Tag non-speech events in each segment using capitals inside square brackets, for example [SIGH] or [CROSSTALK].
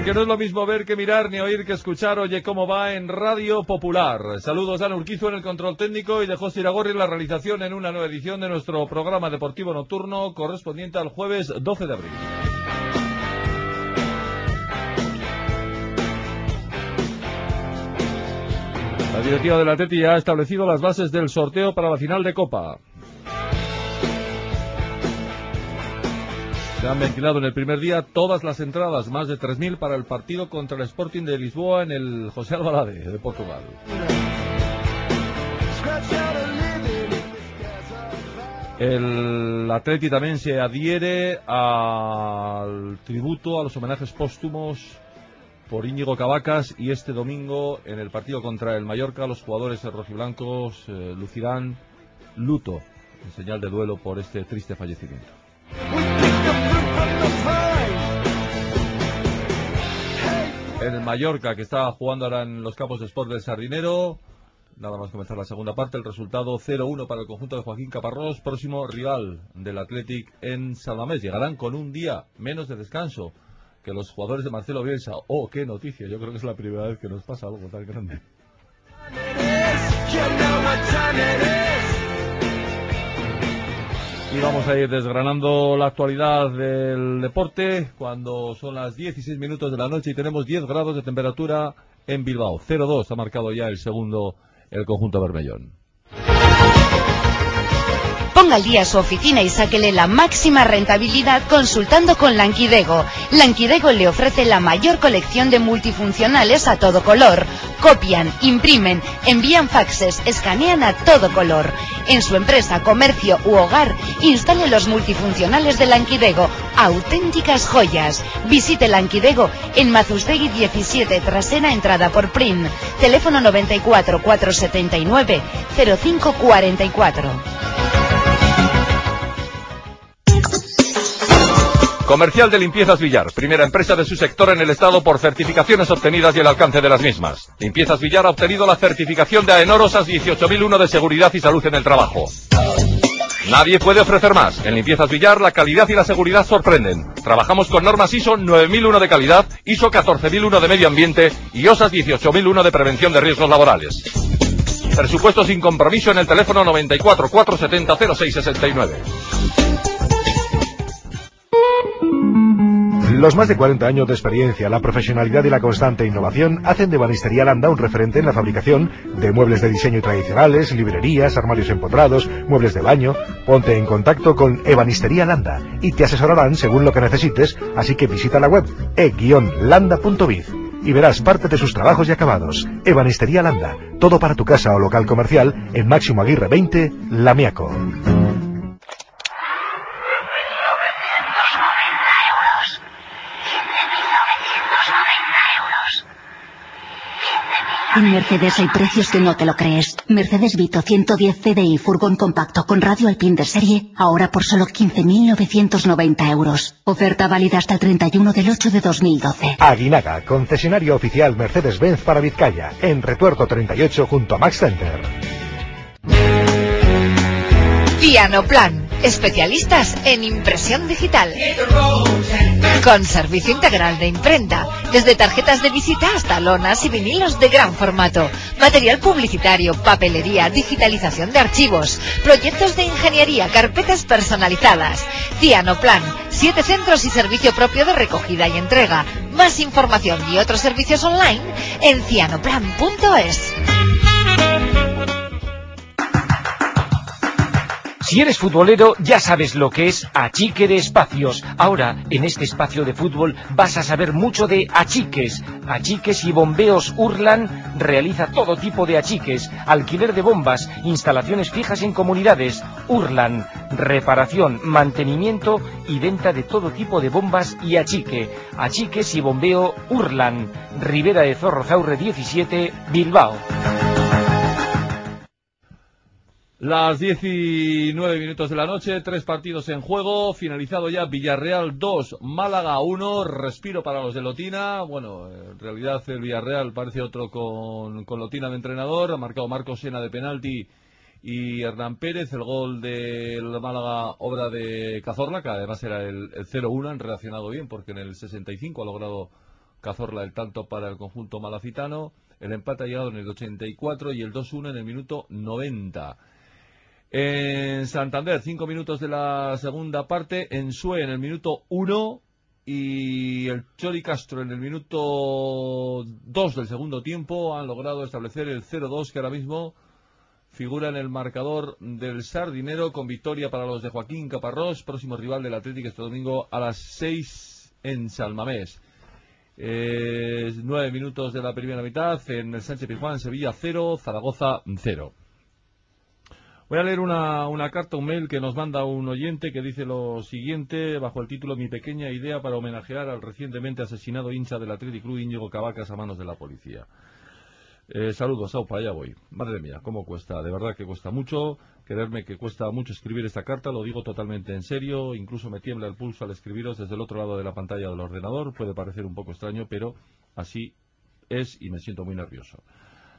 Porque no es lo mismo ver que mirar, ni oír que escuchar. Oye, cómo va en Radio Popular. Saludos a Urquizo en el control técnico y de José Iragorri en la realización en una nueva edición de nuestro programa deportivo nocturno correspondiente al jueves 12 de abril. La directiva del Atleti ha establecido las bases del sorteo para la final de Copa. Se han ventilado en el primer día todas las entradas, más de 3.000 para el partido contra el Sporting de Lisboa en el José Albalade de Portugal. El Atleti también se adhiere al tributo, a los homenajes póstumos por Íñigo Cavacas y este domingo en el partido contra el Mallorca los jugadores rojiblancos eh, lucirán luto en señal de duelo por este triste fallecimiento. En el Mallorca, que está jugando ahora en los campos de Sport del Sardinero. Nada más comenzar la segunda parte, el resultado 0-1 para el conjunto de Joaquín Caparrós, próximo rival del Athletic en Sadamés. Llegarán con un día menos de descanso que los jugadores de Marcelo Bielsa. Oh, qué noticia, yo creo que es la primera vez que nos pasa algo tan grande. Y vamos a ir desgranando la actualidad del deporte cuando son las 16 minutos de la noche y tenemos 10 grados de temperatura en Bilbao. 0-2 ha marcado ya el segundo el conjunto Bermellón. Ponga al día su oficina y sáquele la máxima rentabilidad consultando con Lanquidego. Lanquidego le ofrece la mayor colección de multifuncionales a todo color. Copian, imprimen, envían faxes, escanean a todo color. En su empresa, comercio u hogar, instale los multifuncionales de Lanquidego. Auténticas joyas. Visite Lanquidego en Mazustegui 17, trasera entrada por PRIM. Teléfono 94 479 0544. Comercial de Limpiezas Villar, primera empresa de su sector en el Estado por certificaciones obtenidas y el alcance de las mismas. Limpiezas Villar ha obtenido la certificación de AENOROSAS 18001 de seguridad y salud en el trabajo. Nadie puede ofrecer más. En Limpiezas Villar la calidad y la seguridad sorprenden. Trabajamos con normas ISO 9001 de calidad, ISO 14001 de medio ambiente y OSAS 18001 de prevención de riesgos laborales. Presupuesto sin compromiso en el teléfono 94 470 0669. Los más de 40 años de experiencia, la profesionalidad y la constante innovación hacen de Banistería Landa un referente en la fabricación de muebles de diseño tradicionales, librerías, armarios empotrados, muebles de baño. Ponte en contacto con Ebanistería Landa y te asesorarán según lo que necesites, así que visita la web e-landa.biz y verás parte de sus trabajos y acabados. Ebanistería Landa, todo para tu casa o local comercial en Máximo Aguirre 20, Lamiaco. En Mercedes hay precios que no te lo crees. Mercedes Vito 110 CDI furgón compacto con radio alpine de serie, ahora por solo 15.990 euros. Oferta válida hasta el 31 del 8 de 2012. Aguinaga, concesionario oficial Mercedes-Benz para Vizcaya, en Retuerto 38 junto a Max Center. Pianoplan, especialistas en impresión digital. Con servicio integral de imprenta, desde tarjetas de visita hasta lonas y vinilos de gran formato, material publicitario, papelería, digitalización de archivos, proyectos de ingeniería, carpetas personalizadas. Cianoplan, siete centros y servicio propio de recogida y entrega. Más información y otros servicios online en cianoplan.es. Si eres futbolero, ya sabes lo que es achique de espacios. Ahora, en este espacio de fútbol, vas a saber mucho de achiques. Achiques y bombeos Urlan realiza todo tipo de achiques, alquiler de bombas, instalaciones fijas en comunidades. Urlan, reparación, mantenimiento y venta de todo tipo de bombas y achique. Achiques y bombeo Urlan, Ribera de Zorrozaurre 17, Bilbao. Las 19 minutos de la noche, tres partidos en juego, finalizado ya Villarreal 2, Málaga 1, respiro para los de Lotina, bueno, en realidad el Villarreal parece otro con, con Lotina de entrenador, ha marcado Marcos Sena de penalti y Hernán Pérez, el gol del Málaga, obra de Cazorla, que además era el, el 0-1, han reaccionado bien porque en el 65 ha logrado Cazorla el tanto para el conjunto malacitano. El empate ha llegado en el 84 y el 2-1 en el minuto 90. En Santander, cinco minutos de la segunda parte. En Sue, en el minuto 1. Y el Chori Castro, en el minuto 2 del segundo tiempo, han logrado establecer el 0-2 que ahora mismo figura en el marcador del Sardinero con victoria para los de Joaquín Caparrós, próximo rival del Atlético este domingo a las 6 en Salmamés. Eh, nueve minutos de la primera mitad en el Sánchez Pizjuán, Sevilla 0, Zaragoza 0. Voy a leer una, carta, un mail que nos manda un oyente que dice lo siguiente, bajo el título Mi pequeña idea para homenajear al recientemente asesinado hincha del Athletic Club Íñigo Cavacas a manos de la policía. Eh, saludos, Aupa, allá voy. Madre mía, cómo cuesta, de verdad que cuesta mucho. Quererme que cuesta mucho escribir esta carta, lo digo totalmente en serio. Incluso me tiembla el pulso al escribiros desde el otro lado de la pantalla del ordenador. Puede parecer un poco extraño, pero así es y me siento muy nervioso.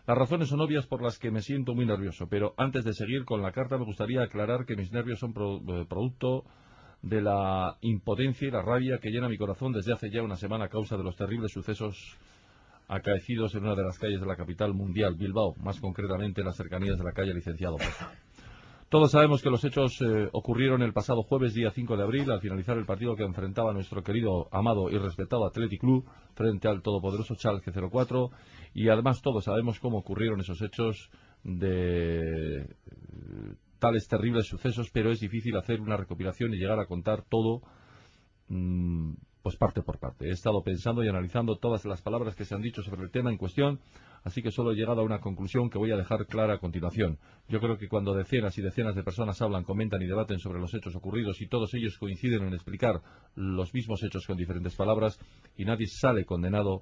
Las razones son obvias por las que me siento muy nervioso, pero antes de seguir con la carta me gustaría aclarar que mis nervios son eh, producto de la impotencia y la rabia que llena mi corazón desde hace ya una semana a causa de los terribles sucesos acaecidos en una de las calles de la capital mundial, Bilbao, más concretamente en las cercanías de la calle Licenciado Poza. Todos sabemos que los hechos eh, ocurrieron el pasado jueves, día 5 de abril, al finalizar el partido que enfrentaba nuestro querido, amado y respetado Athletic Club frente al todopoderoso Chalke 04. Y además todos sabemos cómo ocurrieron esos hechos de tales terribles sucesos, pero es difícil hacer una recopilación y llegar a contar todo mm, pues parte por parte. He estado pensando y analizando todas las palabras que se han dicho sobre el tema en cuestión, así que solo he llegado a una conclusión que voy a dejar clara a continuación. Yo creo que cuando decenas y decenas de personas hablan, comentan y debaten sobre los hechos ocurridos y todos ellos coinciden en explicar los mismos hechos con diferentes palabras y nadie sale condenado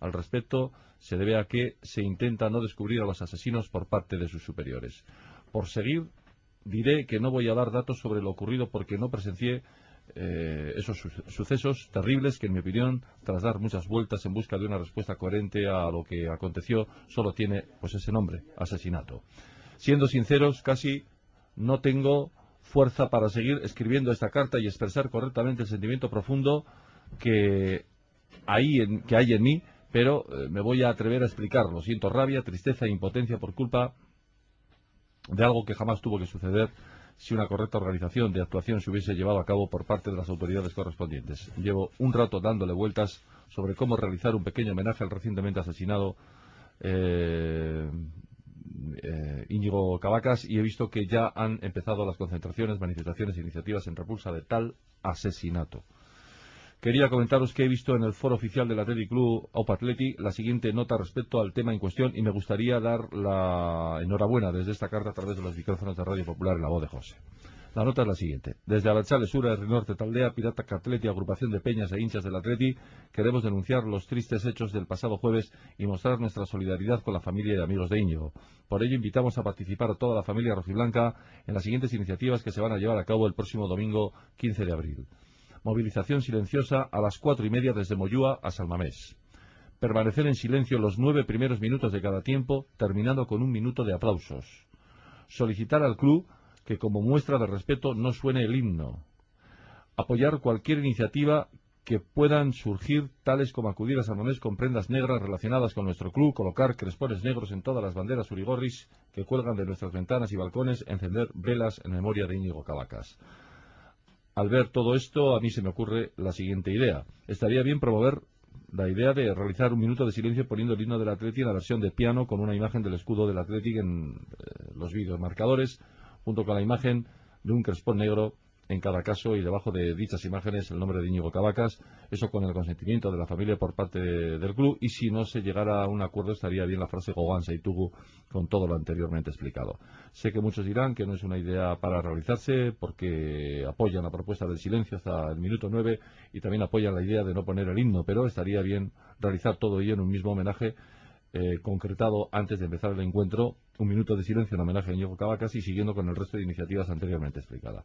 al respecto, se debe a que se intenta no descubrir a los asesinos por parte de sus superiores. Por seguir, diré que no voy a dar datos sobre lo ocurrido porque no presencié eh, esos sucesos terribles que, en mi opinión, tras dar muchas vueltas en busca de una respuesta coherente a lo que aconteció, solo tiene pues ese nombre, asesinato. Siendo sinceros, casi no tengo fuerza para seguir escribiendo esta carta y expresar correctamente el sentimiento profundo que hay en, que hay en mí, pero eh, me voy a atrever a explicarlo. Siento rabia, tristeza e impotencia por culpa de algo que jamás tuvo que suceder si una correcta organización de actuación se hubiese llevado a cabo por parte de las autoridades correspondientes. Llevo un rato dándole vueltas sobre cómo realizar un pequeño homenaje al recientemente asesinado eh, eh, Íñigo Cavacas y he visto que ya han empezado las concentraciones, manifestaciones e iniciativas en repulsa de tal asesinato. Quería comentaros que he visto en el foro oficial del Athletic Club Aupa Atleti la siguiente nota respecto al tema en cuestión y me gustaría dar la enhorabuena desde esta carta a través de los micrófonos de Radio Popular en la voz de José. La nota es la siguiente. Desde Abertzale Sur, Norte, Taldea, Pirata Atleti, agrupación de peñas e hinchas del Atleti, queremos denunciar los tristes hechos del pasado jueves y mostrar nuestra solidaridad con la familia y amigos de Íñigo. Por ello, invitamos a participar a toda la familia rojiblanca en las siguientes iniciativas que se van a llevar a cabo el próximo domingo 15 de abril movilización silenciosa a las cuatro y media desde Moyúa a Salmamés. Permanecer en silencio los nueve primeros minutos de cada tiempo, terminando con un minuto de aplausos. Solicitar al club que como muestra de respeto no suene el himno. Apoyar cualquier iniciativa que puedan surgir, tales como acudir a Salmamés con prendas negras relacionadas con nuestro club, colocar crespones negros en todas las banderas urigorris que cuelgan de nuestras ventanas y balcones, encender velas en memoria de Íñigo Cavacas. Al ver todo esto, a mí se me ocurre la siguiente idea. Estaría bien promover la idea de realizar un minuto de silencio poniendo el himno del Atleti en la versión de piano con una imagen del escudo del Athletic en eh, los vídeos marcadores, junto con la imagen de un crespón negro en cada caso y debajo de dichas imágenes el nombre de Íñigo Cavacas, eso con el consentimiento de la familia por parte del club y si no se llegara a un acuerdo estaría bien la frase y Tugu con todo lo anteriormente explicado. Sé que muchos dirán que no es una idea para realizarse porque apoyan la propuesta del silencio hasta el minuto 9 y también apoyan la idea de no poner el himno, pero estaría bien realizar todo ello en un mismo homenaje eh, concretado antes de empezar el encuentro, un minuto de silencio en homenaje a Íñigo Cavacas y siguiendo con el resto de iniciativas anteriormente explicadas.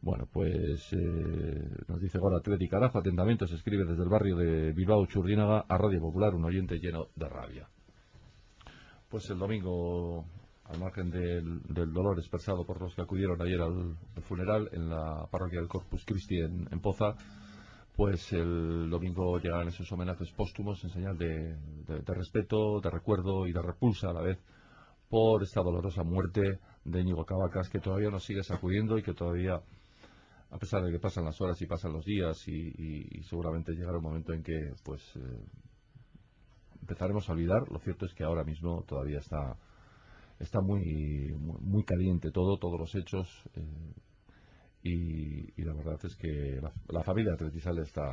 Bueno, pues eh, nos dice ahora Atleti Carajo, atentamente se escribe desde el barrio de Bilbao Churdínaga a Radio Popular, un oyente lleno de rabia. Pues el domingo, al margen del, dolor expresado por los que acudieron ayer al, funeral en la parroquia del Corpus Christi en, Poza, pues el domingo llegarán esos homenajes póstumos en señal de, respeto, de recuerdo y de repulsa a la vez por esta dolorosa muerte de Íñigo Cavacas que todavía nos sigue sacudiendo y que todavía, a pesar de que pasan las horas y pasan los días y, seguramente llegará un momento en que pues eh, empezaremos a olvidar, lo cierto es que ahora mismo todavía está está muy muy, caliente todo, todos los hechos. Eh, y, la verdad es que la, familia Atletizal está,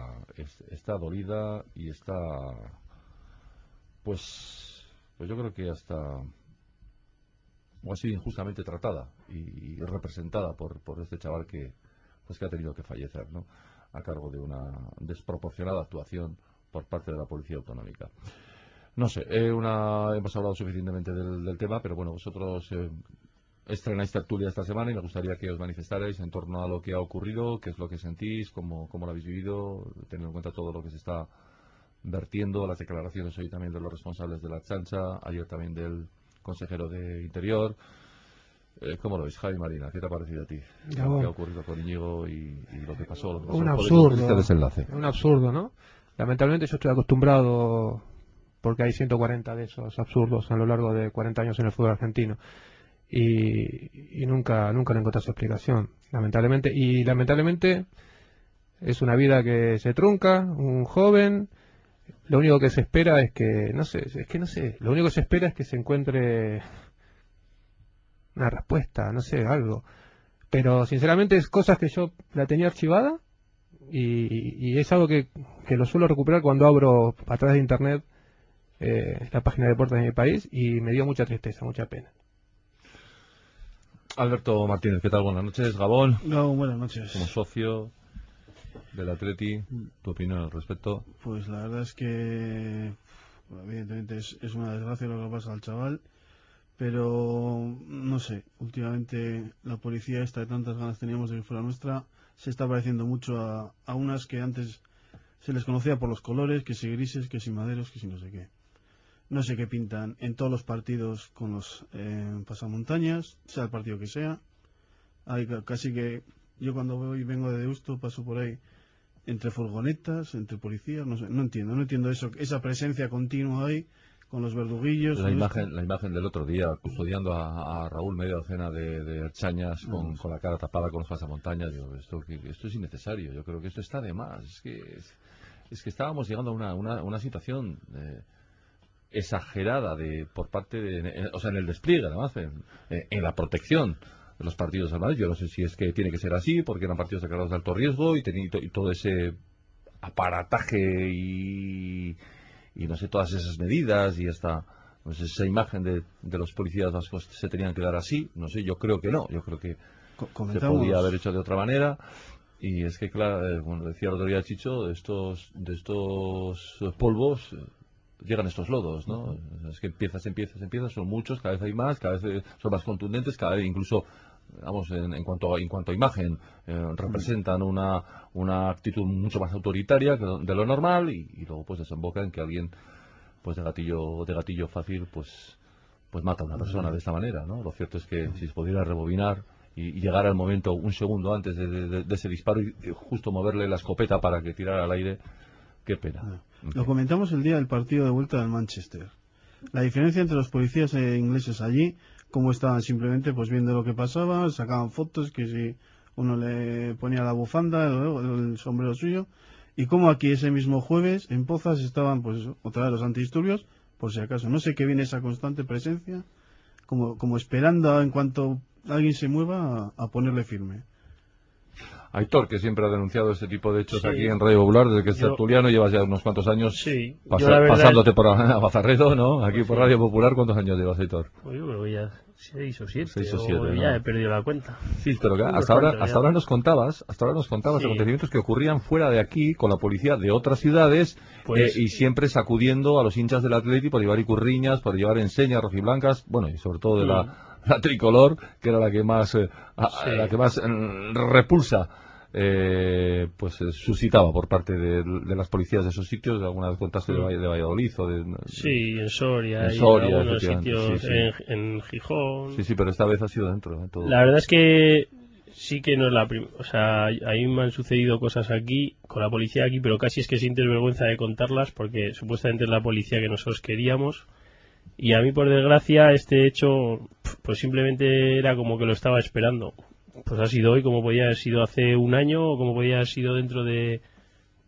está dolida y está, pues, pues yo creo que hasta, o sido injustamente tratada y, representada por, por este chaval que, pues que ha tenido que fallecer, ¿no? A cargo de una desproporcionada actuación por parte de la Policía Autonómica. No sé, eh, una, hemos hablado suficientemente del, tema, pero bueno, vosotros eh, estrenáis tertulia esta semana y me gustaría que os manifestarais en torno a lo que ha ocurrido, qué es lo que sentís, cómo, cómo lo habéis vivido, teniendo en cuenta todo lo que se está vertiendo, las declaraciones hoy también de los responsables de la chancha, ayer también del consejero de Interior. ¿Cómo lo veis, Javi Marina? ¿Qué te ha parecido a ti? ¿Qué ha ocurrido con Íñigo y, lo que pasó? Un absurdo. Este desenlace? Un absurdo, ¿no? Lamentablemente yo estoy acostumbrado porque hay 140 de esos absurdos a lo largo de 40 años en el fútbol argentino y, nunca nunca le encontré su explicación lamentablemente y lamentablemente es una vida que se trunca un joven lo único que se espera es que no sé es que no sé lo único que se espera es que se encuentre una respuesta no sé algo pero sinceramente es cosas que yo la tenía archivada y, es algo que, que, lo suelo recuperar cuando abro a través de internet eh, la página de deportes de mi país y me dio mucha tristeza mucha pena Alberto Martínez, ¿qué tal? Buenas noches. Gabón. No, buenas noches. Como socio del Atleti, ¿tu opinión al respecto? Pues la verdad es que, evidentemente, es, una desgracia lo que pasa al chaval, pero no sé, últimamente la policía esta de tantas ganas teníamos de que fuera nuestra, se está pareciendo mucho a, a unas que antes se les conocía por los colores, que si grises, que si maderos, que si no sé qué no sé qué pintan en todos los partidos con los eh, pasamontañas, sea el partido que sea. Hay casi que yo cuando voy vengo de Deusto paso por ahí entre furgonetas, entre policías, no sé, no entiendo, no entiendo eso, esa presencia continua ahí con los verduguillos. La imagen, la imagen del otro día, custodiando a, Raúl medio docena de, de chañas con, con, la cara tapada con los pasamontañas, digo, esto, esto es innecesario, yo creo que esto está de más, es que, es, que estábamos llegando a una, una, una situación... Eh, exagerada de por parte de, o sea, en el despliegue, además, en, en la protección de los partidos armados. Yo no sé si es que tiene que ser así, porque eran partidos declarados de alto riesgo y, y todo ese aparataje y, y, no sé, todas esas medidas y hasta pues esa imagen de, de, los policías vascos se tenían que dar así. No sé, yo creo que no. Yo creo que se podía haber hecho de otra manera. Y es que, claro, eh, como decía el otro día Chicho, de estos, de estos polvos llegan estos lodos, ¿no? Es que empiezas, empiezas, empiezas, son muchos, cada vez hay más, cada vez son más contundentes, cada vez incluso vamos en, cuanto a, en cuanto a imagen eh, representan una, una actitud mucho más autoritaria de lo normal y, luego pues desemboca en que alguien pues de gatillo de gatillo fácil pues pues mata a una persona de esta manera no lo cierto es que si se pudiera rebobinar y, llegar al momento un segundo antes de, de ese disparo y justo moverle la escopeta para que tirara al aire Qué pena. Ah. Lo comentamos el día del partido de vuelta del Manchester. La diferencia entre los policías e ingleses allí, cómo estaban simplemente pues viendo lo que pasaba, sacaban fotos, que si uno le ponía la bufanda, el, sombrero suyo, y cómo aquí ese mismo jueves en Pozas estaban pues otra vez los antidisturbios, por si acaso. No sé qué viene esa constante presencia, como, como esperando en cuanto alguien se mueva a ponerle firme. Aitor, que siempre ha denunciado este tipo de hechos aquí en Radio Popular, desde que es tertuliano, llevas ya unos cuantos años pasándote por a [LAUGHS] Bazarredo, ¿no? Aquí por Radio Popular, ¿cuántos años llevas, Aitor? Pues yo creo que ya seis o siete, seis o siete ya he perdido la cuenta. Sí, pero hasta, ahora, hasta ahora nos contabas, hasta ahora nos contabas acontecimientos que ocurrían fuera de aquí, con la policía de otras ciudades, pues, eh, y siempre sacudiendo a los hinchas del Atleti por llevar icurriñas, por llevar enseñas rojiblancas, bueno, y sobre todo de la, mm. [LAUGHS] tricolor, que era la que más, eh, la que más mm, repulsa eh, pues eh, suscitaba por parte de, las policías de esos sitios, de algunas cuentas de, de Valladolid o de... Sí, en Soria, en algunos sitios, En, Gijón... Sí, sí, pero esta vez ha sido dentro. La verdad es que sí que no es la primera. O sea, a mí me han sucedido cosas aquí, con la policía aquí, pero casi es que sientes vergüenza de contarlas porque supuestamente es la policía que nosotros queríamos. Y a mí, por desgracia, este hecho, pues simplemente era como que lo estaba esperando. Pues ha sido hoy, como podía haber sido hace un año, o como podía haber sido dentro de,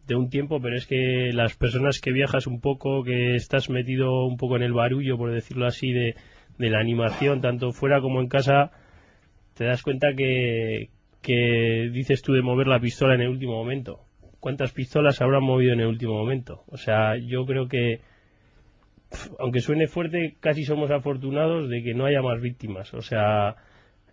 de un tiempo, pero es que las personas que viajas un poco, que estás metido un poco en el barullo, por decirlo así, de, la animación, tanto fuera como en casa, te das cuenta que, que dices tú de mover la pistola en el último momento. ¿Cuántas pistolas habrán movido en el último momento? O sea, yo creo que, aunque suene fuerte, casi somos afortunados de que no haya más víctimas. O sea,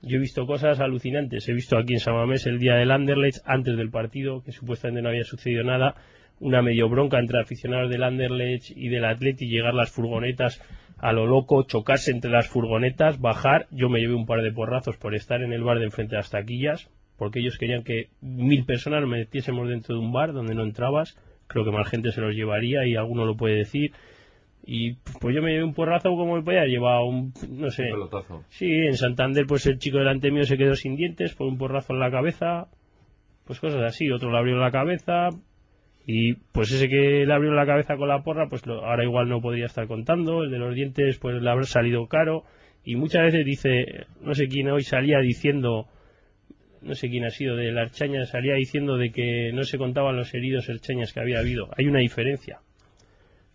yo he visto cosas alucinantes. He visto aquí en Samamés el día del Anderlecht, antes del partido, que supuestamente no había sucedido nada, una medio bronca entre aficionados del Anderlecht y del Atleti, llegar las furgonetas a lo loco, chocarse entre las furgonetas, bajar. Yo me llevé un par de porrazos por estar en el bar de enfrente de las taquillas, porque ellos querían que mil personas nos metiésemos dentro de un bar donde no entrabas. Creo que más gente se los llevaría y alguno lo puede decir. Y pues yo me llevé un porrazo como me podía llevar un, no sé. Sí, en Santander pues el chico delante mío se quedó sin dientes por un porrazo en la cabeza. Pues cosas así, otro le abrió la cabeza, y pues ese que le abrió la cabeza con la porra, pues ahora igual no podría estar contando. El de los dientes, pues le habrá salido caro. Y muchas veces dice, no sé quién hoy salía diciendo, no sé quién ha sido, de la Archaña, salía diciendo de que no se contaban los heridos Archañas que había habido. Hay una diferencia.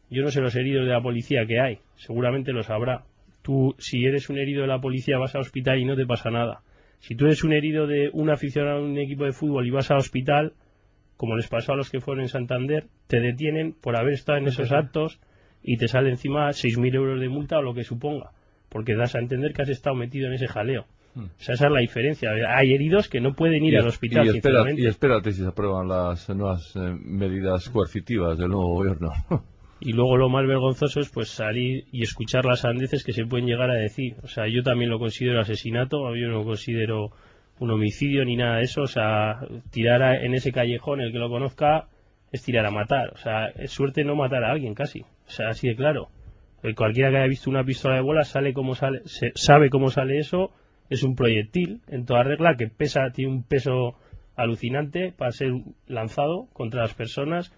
Yo no sé los heridos de la policía que hay, seguramente los habrá. Tú, si eres un herido de la policía, vas al hospital y no te pasa nada. Si tú eres un herido de un aficionado a un equipo de fútbol y vas al hospital, como les pasó a los que fueron en Santander, te detienen por haber estado en esos actos y te sale encima 6.000 euros de multa o lo que suponga, porque das a entender que has estado metido en ese jaleo. Hmm. O sea, esa es la diferencia. Hay heridos que no pueden ir al hospital. Y, y espérate si se aprueban las nuevas eh, medidas coercitivas del nuevo gobierno. [LAUGHS] y luego lo más vergonzoso es pues salir y escuchar las andeces que se pueden llegar a decir. O sea, yo también lo considero asesinato, yo no lo considero un homicidio ni nada de eso. O sea, tirar en ese callejón, el que lo conozca, es tirar a matar. O sea, es suerte no matar a alguien casi. O sea, así de claro. El cualquiera que haya visto una pistola de bola sale cómo sale, se, sabe cómo sale eso. Es un proyectil en toda regla que pesa, tiene un peso alucinante para ser lanzado contra las personas.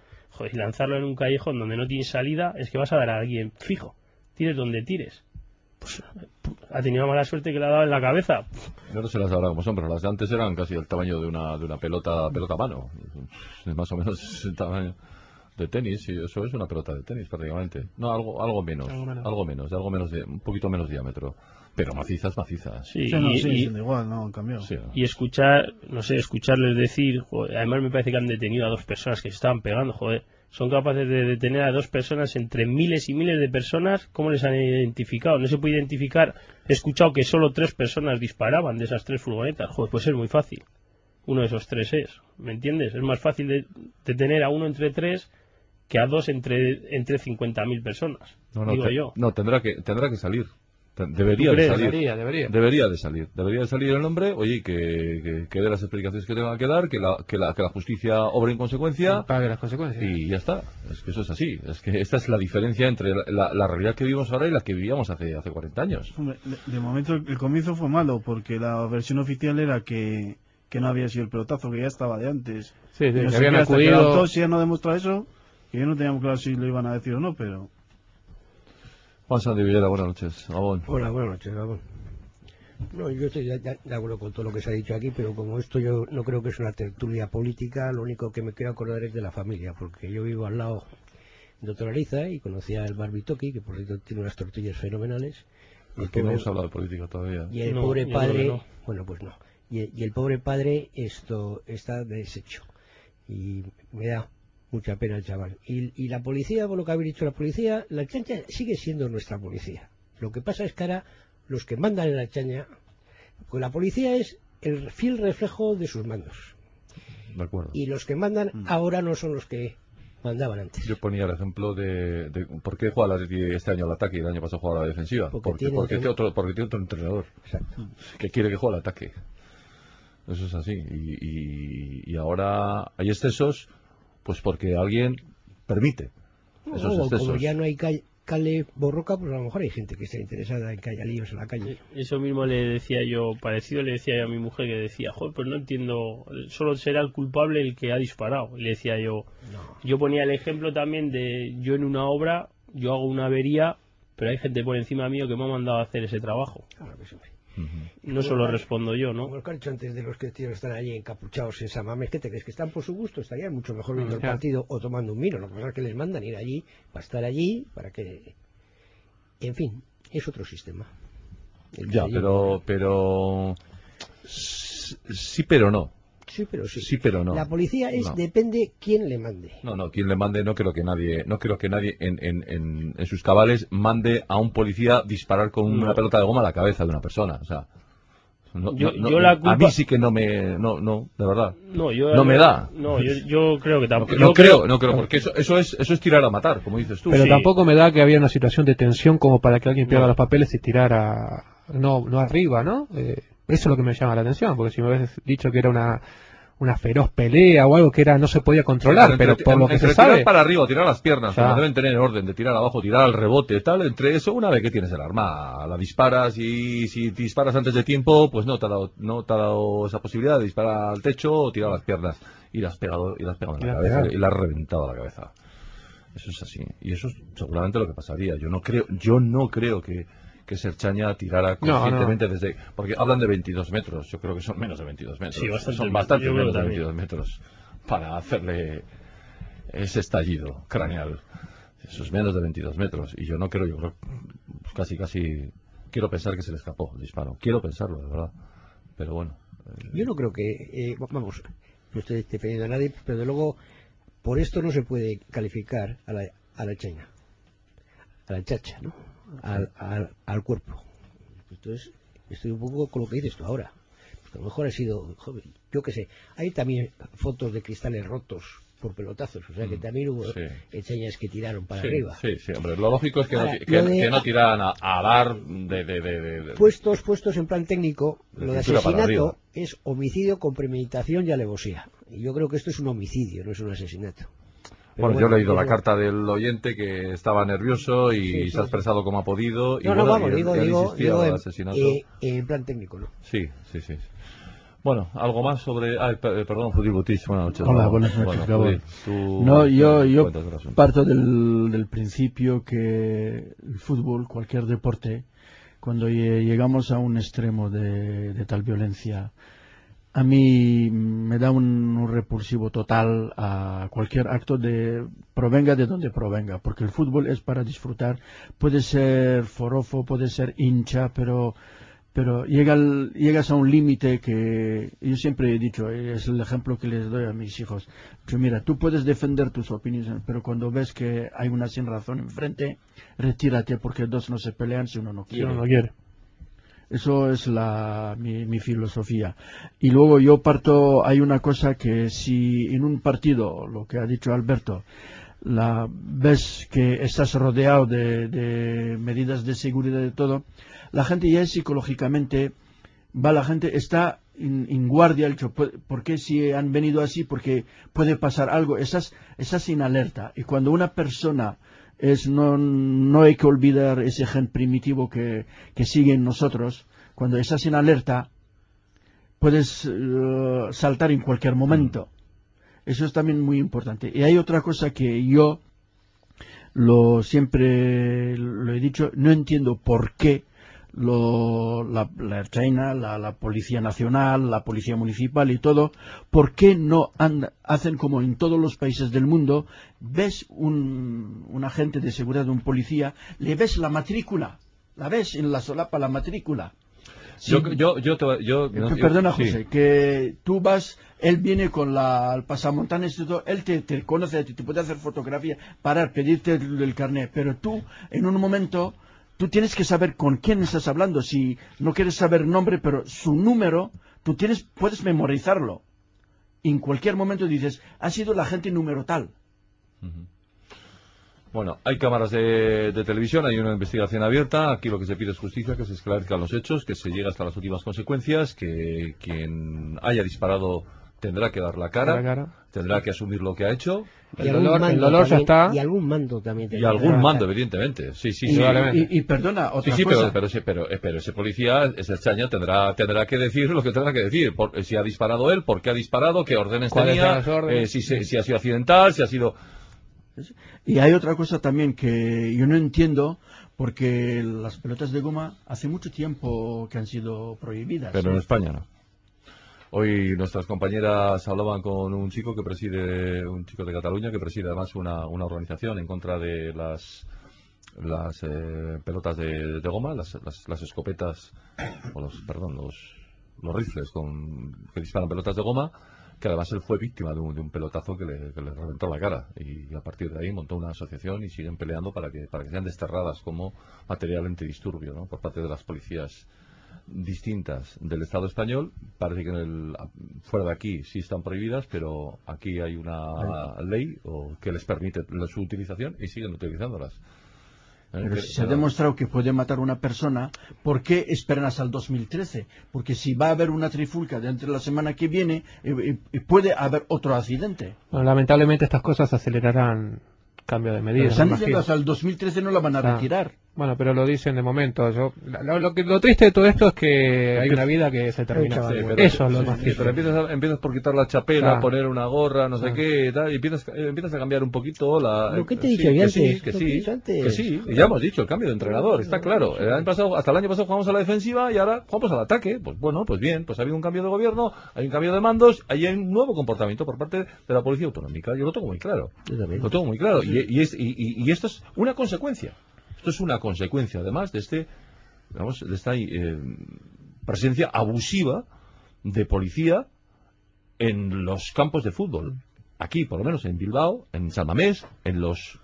Y lanzarlo en un callejón donde no tiene salida es que vas a dar a alguien fijo. Tires donde tires pues ha tenido mala suerte que le ha dado en la cabeza. no se las habrá como son, pero las de antes eran casi el tamaño de una, de una pelota, pelota a mano. más o menos [LAUGHS] el tamaño de tenis, y eso es una pelota de tenis prácticamente. No, algo, algo menos, algo menos, de algo menos de, un poquito menos diámetro. Pero macizas, macizas. Sí, y, igual, no han cambiado. y escuchar, no sé, escucharles decir, además me parece que han detenido a dos personas que se estaban pegando, joder son capaces de detener a dos personas entre miles y miles de personas. ¿Cómo les han identificado? No se puede identificar. He escuchado que solo tres personas disparaban de esas tres furgonetas. Joder, pues es muy fácil. Uno de esos tres es. ¿Me entiendes? Es más fácil detener a uno entre tres que a dos entre, entre 50.000 personas. No, no, digo yo. No, tendrá que, tendrá que salir. Debería de salir. Debería, debería. de salir. Debería de salir el nombre, oye, que, que, dé las explicaciones que tenga que dar, que la, que la, que la justicia obre en consecuencia. pague las consecuencias. Y ya está. Es que eso es así. Es que esta es la diferencia entre la, la, realidad que vivimos ahora y la que vivíamos hace, hace 40 años. de, momento el comienzo fue malo, porque la versión oficial era que, que no había sido el pelotazo, que ya estaba de antes. Sí, sí, que habían acudido. la autopsia no demuestra eso, que yo no teníamos claro si lo iban a decir o no, pero. Juan Sandy Villera, buenas noches. Gabón. Hola, buenas noches, Gabón. No, yo estoy de, acuerdo con todo lo que se ha dicho aquí, pero como esto yo no creo que es una tertulia política, lo único que me quiero acordar es de la familia, porque yo vivo al lado de Doctor Ariza y conocía el Barbitoki, que por cierto tiene unas tortillas fenomenales. Y Aquí no hemos hablado de política todavía. Y el pobre padre, bueno, pues no. Y, y, el pobre padre esto está deshecho. Y me da mucha pena el chaval. Y, la policía, por lo que habéis dicho la policía, la chancha sigue siendo nuestra policía. Lo que pasa es que ahora los que mandan en la chancha, con la policía es el fiel reflejo de sus mandos. De acuerdo. Y los que mandan mm. ahora no son los que mandaban antes. Yo ponía el ejemplo de, por qué juega este año al ataque y el año pasado juega a la defensiva. Porque, tiene, otro, porque tiene otro entrenador que quiere que juegue al ataque. Eso es así. Y, y ahora hay excesos pues porque alguien permite esos excesos. Como ya no hay cale borroca, pues a lo mejor hay gente que está interesada en que haya líos en la calle. Eso mismo le decía yo, parecido le decía yo a mi mujer que decía, joder, pues no entiendo, solo será el culpable el que ha disparado. Le decía yo, yo ponía el ejemplo también de yo en una obra, yo hago una avería, pero hay gente por encima mío que me ha mandado a hacer ese trabajo. Claro que No solo respondo yo, ¿no? Como lo que han dicho antes de los que tíos están allí encapuchados en Samames, ¿qué te crees? Que están por su gusto, estarían mucho mejor viendo el partido o tomando un vino. Lo que pasa es que les mandan ir allí para estar allí, para que... En fin, es otro sistema. Ya, pero, pero sí, pero no. Sí, pero sí. Sí, pero no. La policía es No. depende quién le mande. No, no, quien le mande, no creo que nadie, no creo que nadie en, en, en, en sus cabales mande a un policía disparar con una pelota de goma a la cabeza de una persona. O sea, no- Yo- no- yo no- la a mí sí que no me, no, no, de verdad. No, yo No me da. No, yo, yo creo que No, tampoco. no creo, no creo, porque eso, eso es, eso es tirar a matar, como dices tú. Pero Sí. tampoco me da que había una situación de tensión como para que alguien pierda No. los papeles y tirara, no, no arriba, ¿no? Eh, eso es lo que me llama la atención, porque si me hubieras dicho que era una, una feroz pelea o algo que era no se podía controlar, pero entre- por lo que entre se tirar sabe... para arriba tirar las piernas, como deben tener orden de tirar abajo, tirar al rebote, tal, entre eso, una vez que tienes el arma, la disparas y si disparas antes de tiempo, pues no te ha dado, no te ha dado esa posibilidad de disparar al techo o tirar las piernas y las pegado, y las pegado en Y la cabeza pegado. y la has reventado a la cabeza. Eso es así. Y eso es seguramente lo que pasaría. Yo no creo, yo no creo que, que Serchaña tirara No, no. conscientemente desde, porque hablan de 22 metros, yo creo que son menos de 22 metros. Sí, bastante son bastante menos de también. 22 metros para hacerle ese estallido craneal. Eso es menos de 22 metros. Y yo no creo, yo creo, casi, casi, quiero pensar que se le escapó el disparo. Quiero pensarlo, de verdad. Pero bueno. Yo no creo que, eh, vamos, no estoy defendiendo a nadie, pero de luego por esto no se puede calificar a la, a la China, a la chacha, ¿no? Al, al, al cuerpo. Entonces, estoy un poco con lo que dices tú ahora. A lo mejor ha sido, joder, yo qué sé, hay también fotos de cristales rotos por pelotazos, o sea que también hubo Mm, sí. enseñas que tiraron para sí, arriba. sí, sí, hombre, lo lógico es que, Ahora, no, que, de- que no tiraran a, a dar de... de, de, Puestos, puestos en plan técnico, lo de asesinato es homicidio con premeditación y alevosía. Y yo creo que esto es un homicidio, no es un asesinato. Pero Bueno, yo he leído la carta del oyente que estaba nervioso y Sí, sí, se ha sí. expresado como ha podido. Y No, no, bueno, vamos, y digo, él digo, digo en, asesinato. eh, en plan técnico, ¿no? Sí, sí, sí. Bueno, algo más sobre. Per- perdón, Judí Butis, buenas noches. Hola, No, buenas noches, bueno. Judí, tú- No, yo, yo parto del, del principio que el fútbol, cualquier deporte, cuando lle- llegamos a un extremo de, de tal violencia, a mí me da un, un repulsivo total a cualquier acto de provenga de donde provenga, porque el fútbol es para disfrutar, puede ser forofo, puede ser hincha, pero pero llega al- llegas a un límite que yo siempre he dicho, es el ejemplo que les doy a mis hijos. Que mira, tú puedes defender tus opiniones, pero cuando ves que hay una sin razón enfrente, retírate porque dos no se pelean si uno no Si quiere. uno no quiere. Eso es la, mi, mi filosofía. Y luego yo parto, hay una cosa que si en un partido, lo que ha dicho Alberto, la, ves que estás rodeado de, de medidas de seguridad y todo, la gente ya psicológicamente, va la gente, está en, guardia, el ¿por qué si han venido así? Porque puede pasar algo, estás, estás en alerta. Y cuando una persona es, no, no hay que olvidar ese gen primitivo que, que sigue en nosotros, cuando estás en alerta, puedes eh, saltar en cualquier momento. Eso es también muy importante. Y hay otra cosa que yo lo siempre lo he dicho, no entiendo por qué lo, la, la China, la, la Policía Nacional, la Policía Municipal y todo, ¿por qué no han- hacen como en todos los países del mundo? Ves un, un agente de seguridad, un policía, le ves la matrícula, la ves en la solapa la matrícula. Yo, yo, yo, te- yo, eh, no, Perdona, sí. José, que tú vas, él viene con la, el pasamontañas y todo, él te, te conoce, te, te puede hacer fotografía, parar, pedirte el, el carnet, pero tú, en un momento, tú tienes que saber con quién estás hablando. Si no quieres saber nombre, pero su número, tú tienes, puedes memorizarlo. En cualquier momento dices, ha sido la gente número tal. Bueno, hay cámaras de, de televisión, hay una investigación abierta. Aquí lo que se pide es justicia, que se esclarezcan los hechos, que se llegue hasta las últimas consecuencias, que quien haya disparado tendrá que dar la cara, Dar la cara. tendrá que asumir lo que ha hecho. Y El algún dolor- el mando dolor ya también- está. Y algún mando también. Y algún mando, evidentemente. Sí, sí, Y, sí. y- y perdona, Sí, otra sí, cosa. pero, pero, ese- pero, eh, pero ese policía, ese chaña, tendrá, tendrá que decir lo que tendrá que decir. Por- eh, si ha disparado él, por qué ha disparado, qué órdenes ¿Cuáles tenía, eran las órdenes? eh, si, se- si ha sido accidental, si ha sido... Y hay otra cosa también que yo no entiendo, porque las pelotas de goma hace mucho tiempo que han sido prohibidas. Pero en. España no. Hoy nuestras compañeras hablaban con un chico que preside, un chico de Cataluña que preside además una, una organización en contra de las las eh, pelotas de, de goma, las, las, las escopetas, o los, perdón, los, los rifles con, que disparan pelotas de goma, que además él fue víctima de un, de un pelotazo que le, que le reventó la cara. Y a partir de ahí montó una asociación y siguen peleando para que, para que sean desterradas como material antidisturbio ¿no? por parte de las policías distintas del Estado español. Parece que en el, fuera de aquí sí están prohibidas, pero aquí hay una ley o que les permite la- su utilización y siguen utilizándolas. ¿Eh? Pero si se ha demostrado que puede matar a una persona, ¿por qué esperan hasta el 2013? Porque si va a haber una trifulca dentro de la semana que viene, eh, eh, puede haber otro accidente. Bueno, lamentablemente estas cosas acelerarán cambio de Pero medidas. están me diciendo hasta el 2013 no la van a Ah. retirar. Bueno, pero lo dicen de momento. Yo, lo, lo que- lo triste de todo esto es que hay una vida que se termina. Sí, pero- Eso es lo sí, más sí, triste. pero empiezas, a- empiezas por quitar la chapela, Ah. poner una gorra, no sé Ah. qué, tal, y empiezas, eh, empiezas a cambiar un poquito la... Lo que te sí, dicho yo que antes, sí, que sí, antes. que sí, y ya hemos dicho, el cambio de entrenador, está claro. El año pasado, hasta el año pasado jugamos a la defensiva y ahora jugamos al ataque. Pues bueno, pues bien, pues ha habido un cambio de gobierno, hay un cambio de mandos, hay un nuevo comportamiento por parte de la policía autonómica. Yo lo tengo muy claro. Lo tengo muy claro. Y, y es- y- y- y esto es una consecuencia. Esto es una consecuencia, además, de este, digamos, de esta eh, presencia abusiva de policía en los campos de fútbol. Aquí, por lo menos en Bilbao, en San Mamés, en los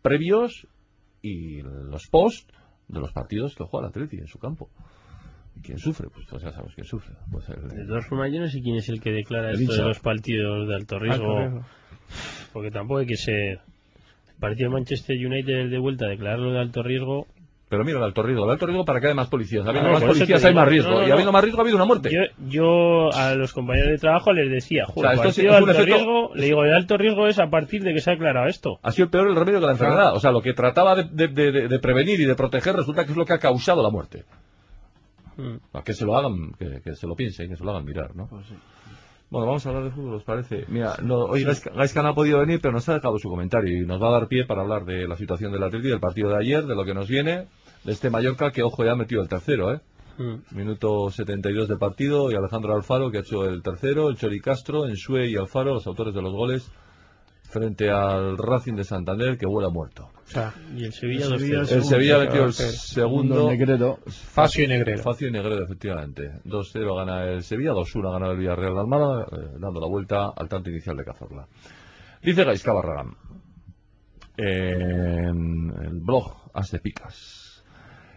previos y los post de los partidos que juega el Atleti en su campo. ¿Y ¿Quién sufre? Pues ya sabemos quién sufre. Pues el- De todas formas, yo no sé quién es el que declara El esto de los partidos de alto riesgo. Alto riesgo. Porque tampoco hay que ser. El partido de Manchester United de vuelta, declararlo de alto riesgo. Pero mira el alto riesgo. El alto riesgo para que haya más policías. Habiendo No, más por eso policías hay más riesgo. No, no, y habiendo no. más riesgo ha habido una muerte. Yo, yo a los compañeros de trabajo les decía, sea, joder, esto es- partido es de un alto efecto- riesgo, le digo, de alto riesgo es a partir de que se ha aclarado esto. Ha sido peor el remedio que la enfermedad. O sea, lo que trataba de, de- de- de prevenir y de proteger resulta que es lo que ha causado la muerte. Mm. A que se lo hagan, que, que se lo piensen, que se lo hagan mirar, ¿no? Bueno, vamos a hablar de fútbol, ¿os parece? Mira, no, hoy Gaisca Gaisca no ha podido venir, pero nos ha dejado su comentario y nos va a dar pie para hablar de la situación del Atleti, del partido de ayer, de lo que nos viene, de este Mallorca que, ojo, ya ha metido el tercero, ¿eh? Mm. Minuto 72 del partido y Alejandro Alfaro que ha hecho el tercero, el Chori Castro, Ensue y Alfaro, los autores de los goles, frente al Racing de Santander que vuela muerto. O sea, Y el Sevilla, El Sevilla. El Sevilla metió el Segundo. Negredo. Facio y Negredo. Facio y Negredo, efectivamente. 2-0 gana el Sevilla, 2-1 gana el Villarreal de Almada, eh, dando la vuelta al tanto inicial de Cazorla. Dice Gaisca Barragán, en el blog As de Picas.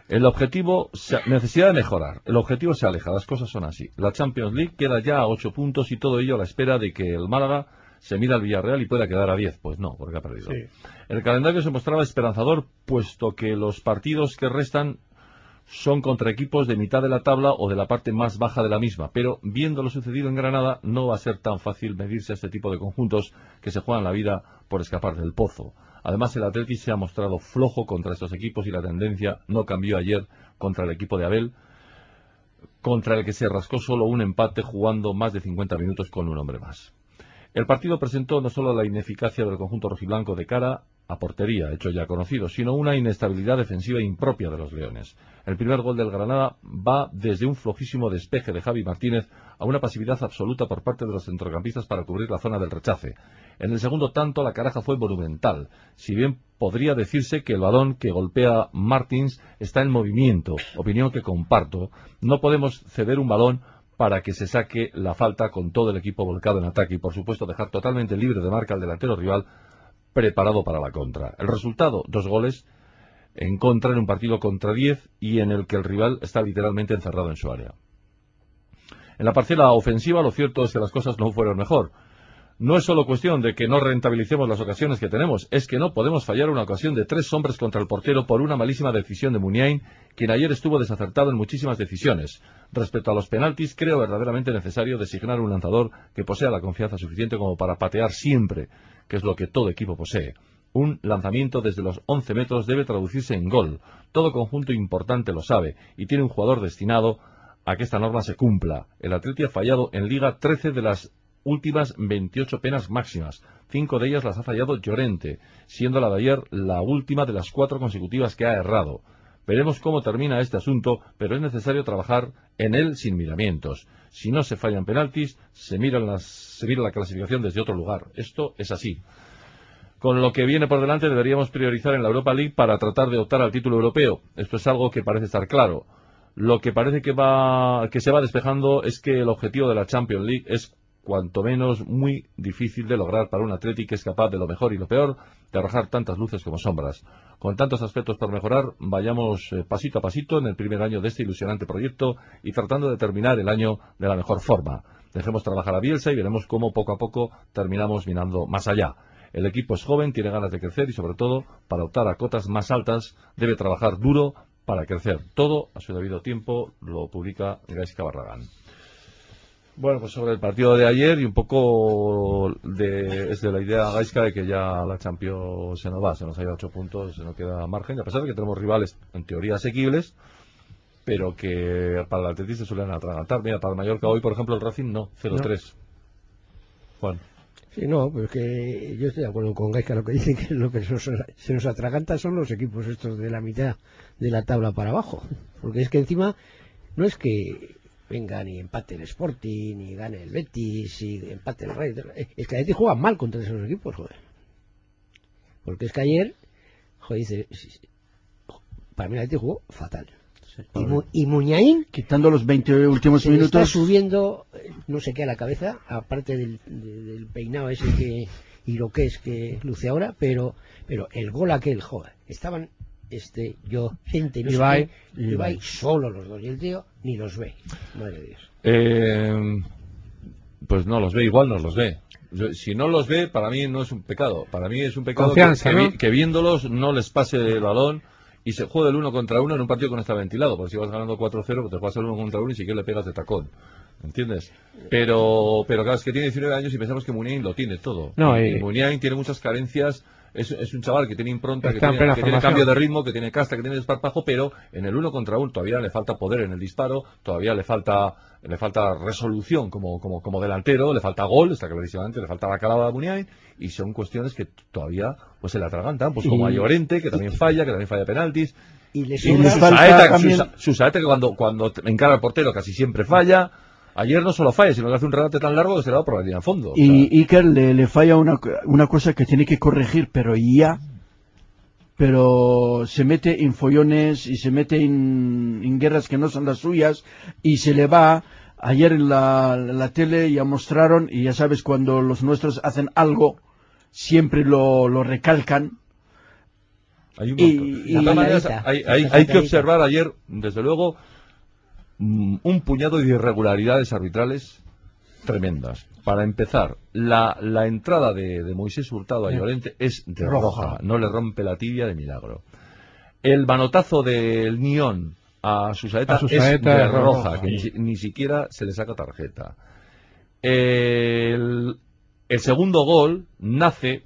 El objetivo, se- necesidad de mejorar. El objetivo se aleja, las cosas son así. La Champions League queda ya a 8 puntos y todo ello a la espera de que el Málaga se mira al Villarreal y pueda quedar a 10. Pues no, porque ha perdido. Sí. El calendario se mostraba esperanzador, puesto que los partidos que restan son contra equipos de mitad de la tabla o de la parte más baja de la misma. Pero viendo lo sucedido en Granada, no va a ser tan fácil medirse a este tipo de conjuntos que se juegan la vida por escapar del pozo. Además, el Atleti se ha mostrado flojo contra estos equipos y la tendencia no cambió ayer contra el equipo de Abel, contra el que se rascó solo un empate jugando más de 50 minutos con un hombre más. El partido presentó no solo la ineficacia del conjunto rojiblanco de cara a portería, hecho ya conocido, sino una inestabilidad defensiva impropia de los Leones. El primer gol del Granada va desde un flojísimo despeje de Javi Martínez a una pasividad absoluta por parte de los centrocampistas para cubrir la zona del rechace. En el segundo tanto la caraja fue monumental, si bien podría decirse que el balón que golpea Martins está en movimiento, opinión que comparto. No podemos ceder un balón para que se saque la falta con todo el equipo volcado en ataque y por supuesto dejar totalmente libre de marca al delantero rival preparado para la contra. El resultado, dos goles en contra en un partido contra 10 y en el que el rival está literalmente encerrado en su área. En la parcela ofensiva lo cierto es que las cosas no fueron mejor. No es solo cuestión de que no rentabilicemos las ocasiones que tenemos, es que no podemos fallar una ocasión de tres hombres contra el portero por una malísima decisión de Muniain, quien ayer estuvo desacertado en muchísimas decisiones. Respecto a los penaltis, creo verdaderamente necesario designar un lanzador que posea la confianza suficiente como para patear siempre, que es lo que todo equipo posee. Un lanzamiento desde los 11 metros debe traducirse en gol. Todo conjunto importante lo sabe y tiene un jugador destinado a que esta norma se cumpla. El Atleti ha fallado en Liga 13 de las últimas 28 penas máximas. Cinco de ellas las ha fallado Llorente, siendo la de ayer la última de las cuatro consecutivas que ha errado. Veremos cómo termina este asunto, pero es necesario trabajar en él sin miramientos. Si no se fallan penaltis, se mira, las, se mira la clasificación desde otro lugar. Esto es así. Con lo que viene por delante deberíamos priorizar en la Europa League para tratar de optar al título europeo. Esto es algo que parece estar claro. Lo que parece que, va, que se va despejando es que el objetivo de la Champions League es cuanto menos muy difícil de lograr para un Atleti que es capaz de lo mejor y lo peor, de arrojar tantas luces como sombras. Con tantos aspectos por mejorar, vayamos eh, pasito a pasito en el primer año de este ilusionante proyecto y tratando de terminar el año de la mejor forma. Dejemos trabajar a Bielsa y veremos cómo poco a poco terminamos mirando más allá. El equipo es joven, tiene ganas de crecer y sobre todo, para optar a cotas más altas, debe trabajar duro para crecer. Todo a su debido tiempo lo publica Gaisca Barragán. Bueno, pues sobre el partido de ayer y un poco de, es de la idea gaisca de que ya la Champions se nos va, se nos ha ido a ocho puntos, se nos queda margen, a pesar de que tenemos rivales en teoría asequibles, pero que para el Atlético se suelen atragantar. Mira, para el Mallorca hoy, por ejemplo, el Racing no, 0-3. Juan. Sí, no, pues que yo estoy de acuerdo con Gaisca lo que dice que lo que se nos atraganta son los equipos estos de la mitad de la tabla para abajo. Porque es que encima no es que venga ni empate el Sporting, ni gane el Betis, ni empate el Rey. Es que a veces juegan mal contra esos equipos, joder. Porque es que ayer, joder, dice, para mí el Betis jugó fatal. Y, Mu- y Muñain Quitando los 20 últimos se le está minutos. subiendo eh, no sé qué a la cabeza, aparte del, de- del peinado ese que y lo que es que luce ahora, pero pero el gol aquel, joder, estaban este yo gente no sé Ibai. qué, Ibai solo los dos y el tío ni los ve, madre de Dios. Eh, pues no los ve, igual no los ve. Yo- Si no los ve, para mí no es un pecado. Para mí es un pecado que, Confianza, que ¿no? vi- que viéndolos no les pase el balón y se juegue el uno contra uno en un partido que no está ventilado. Porque si vas ganando 4-0, pues te juegas el uno contra uno y si quieres le pegas de tacón. ¿Entiendes? Pero, pero claro, es que tiene 19 años y pensamos que Muniain lo tiene todo. No, y- y Muniain tiene muchas carencias. Es, es un chaval que tiene impronta, que Está tiene, que cambio de ritmo, que tiene casta, que tiene desparpajo, pero en el uno contra uno todavía le falta poder en el disparo, todavía le falta le falta resolución como, como, como delantero, le falta gol, está clarísimamente, le falta bacalao a Muniain, y son cuestiones que todavía pues se le atragantan, pues como a Llorente, que también falla, que también falla penaltis, Y le Y Susaeta, también- Susa- Susaeta que cuando, cuando encara al portero casi siempre falla, ayer no solo falla, sino que hace un remate tan largo que se le va por la línea de fondo. O sea, Y Iker le, le falla una, una cosa que tiene que corregir, pero ya. Pero se mete en follones y se mete en, en guerras que no son las suyas y se le va. Ayer en la, la tele ya mostraron, y ya sabes, cuando los nuestros hacen algo, siempre lo, lo recalcan. Hay un Y- hay, esa hay- hay que observar ayer, desde luego, un puñado de irregularidades arbitrales tremendas. Para empezar, la, la entrada de, de Moisés Hurtado a Llorente es de roja. Roja. no le rompe la tibia de milagro. El manotazo del Nión a Susaeta, A Susaeta es de roja, roja. que ni, si- ni siquiera se le saca tarjeta. El, el segundo gol nace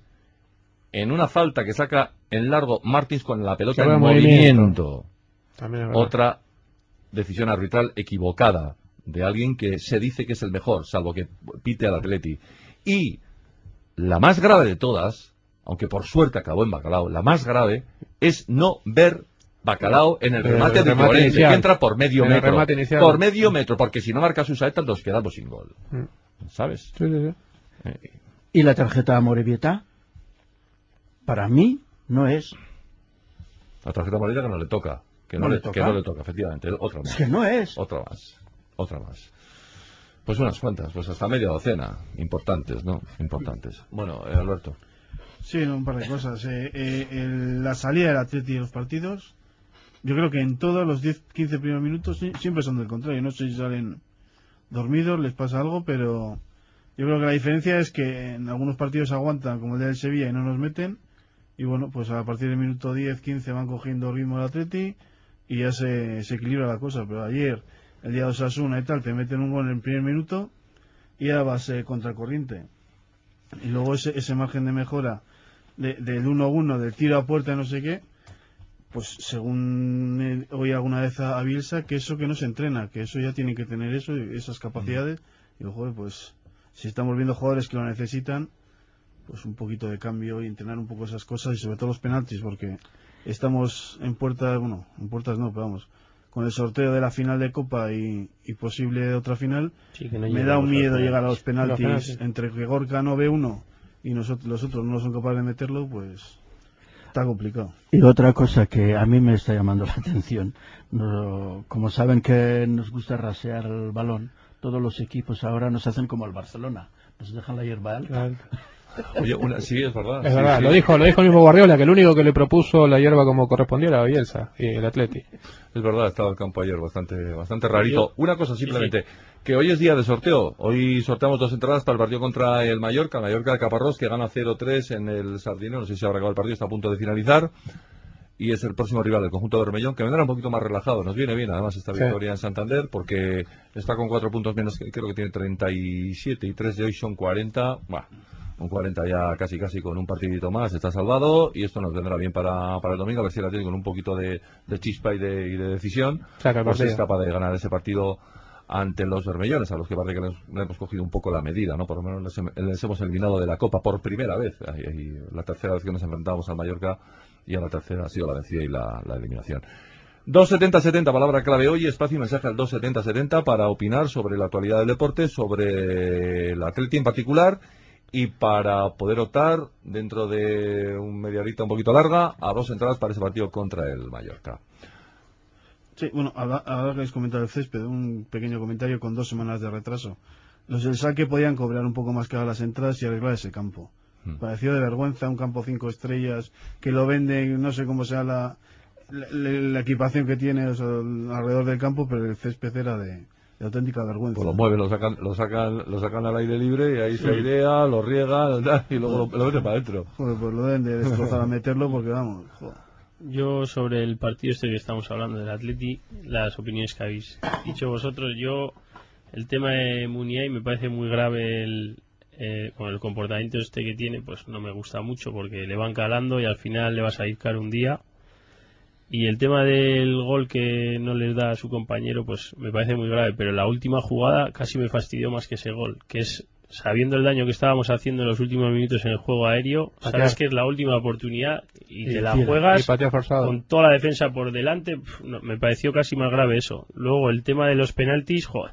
en una falta que saca en largo Martins con la pelota en movimiento. movimiento. Otra decisión arbitral equivocada de alguien que se dice que es el mejor, salvo que pite al Atleti. Y la más grave de todas, aunque por suerte acabó en Bacalao, la más grave es no ver Bacalao en el El remate de inicial. que entra por medio En metro. Por medio metro, porque si no marca sus saetas nos quedamos sin gol. Mm. ¿Sabes? Sí, sí, sí. Y la tarjeta a Morevieta, para mí, no es. La tarjeta amarilla que no le toca. Que no, ¿No le, toca? que no le toca, efectivamente. Otra más. Es que no es. Otra más. Otra más. Pues unas cuantas, pues hasta media docena. Importantes, ¿no? Importantes. Bueno, eh, Alberto. Sí, un par de cosas. Eh, eh, el- la salida del Atleti de los partidos, yo creo que en todos los 10, 15 primeros minutos siempre son del contrario. No sé si salen dormidos, les pasa algo, pero Yo creo que la diferencia es que en algunos partidos aguantan, como el del Sevilla, y no nos meten. Y bueno, pues a partir del minuto 10, 15 van cogiendo ritmo el Atleti y ya se, se equilibra la cosa. Pero ayer, el día de Osasuna y tal, te meten un gol en el primer minuto y ya vas eh, contra corriente. Y luego ese, ese margen de mejora de- del 1-1, del tiro a puerta, no sé qué, pues según oí alguna vez a, Bielsa, que eso que no se entrena, que eso ya tienen que tener eso, esas capacidades. Y joder, pues si estamos viendo jugadores que lo necesitan, pues un poquito de cambio y entrenar un poco esas cosas y sobre todo los penaltis, porque estamos en puertas, bueno, en puertas no, pero vamos, con el sorteo de la final de Copa y, y posible otra final, Sí, que no me da un a miedo llegar a los penaltis. penaltis. Los penaltis. Entre que Gorka no ve uno y nosotros, los otros no son capaces de meterlo, pues está complicado. Y otra cosa que a mí me está llamando la [LAUGHS] atención, no- como saben que nos gusta rasear el balón, todos los equipos ahora nos hacen como el Barcelona, nos dejan la hierba alta. Oye, una, sí, es verdad. Es sí, verdad, sí. lo dijo, lo dijo el mismo Guardiola, que el único que le propuso la hierba como correspondía era Bielsa y el Atleti. Es verdad, estaba el campo ayer bastante, bastante rarito. Una cosa simplemente, que hoy es día de sorteo. Hoy sorteamos dos entradas para el partido contra el Mallorca, Mallorca de Caparrós, que gana 0-3 en el Sardinero. No sé si habrá acabado el partido, está a punto de finalizar. Y es el próximo rival del conjunto de Bermellón, que vendrá un poquito más relajado. Nos viene bien, además, esta Sí. victoria en Santander, porque está con cuatro puntos menos, que creo que tiene 37 y 3 de hoy son 40. Bah, un 40 ya casi casi con un partidito más, está salvado y esto nos vendrá bien para, para el domingo, a ver si el Atlético con un poquito de, de chispa y de, y de decisión el pues es capaz de ganar ese partido ante los bermellones, a los que parece que les, le hemos cogido un poco la medida, ¿no? Por lo menos les, hem- les hemos eliminado de la Copa por primera vez. La tercera vez que nos enfrentamos al Mallorca y a la tercera ha sido la vencida y la, la eliminación. 270-70, palabra clave hoy, espacio y mensaje al 270-70 para opinar sobre la actualidad del deporte, sobre el Atleti en particular y para poder optar dentro de un media horita un poquito larga a dos entradas para ese partido contra el Mallorca. Sí, bueno, ahora que habéis comentado el césped, un pequeño comentario con dos semanas de retraso. Los del saque podían cobrar un poco más caro las entradas y arreglar ese campo. Hmm. Pareció de vergüenza un campo cinco estrellas que lo venden, no sé cómo sea la, la, la equipación que tiene o sea, alrededor del campo, pero el césped era de, de auténtica vergüenza. Pues lo mueven, lo sacan, lo sacan, lo sacan al aire libre y ahí se airea, lo riega [LAUGHS] tal, y luego lo, lo meten para adentro. Joder, pues lo deben de destrozar a meterlo porque vamos, joder. Yo sobre el partido este que estamos hablando del Atleti, las opiniones que habéis dicho vosotros, yo el tema de Muniain me parece muy grave el, eh, con el comportamiento este que tiene, pues no me gusta mucho porque le van calando y al final le vas a ir caro un día. Y el tema del gol que no les da a su compañero, pues me parece muy grave, pero la última jugada casi me fastidió más que ese gol, que es sabiendo el daño que estábamos haciendo en los últimos minutos en el juego aéreo, sabes que es la última oportunidad y, Y te la tira. juegas con toda la defensa por delante, no, me pareció casi más grave eso. Luego el tema de los penaltis, joder,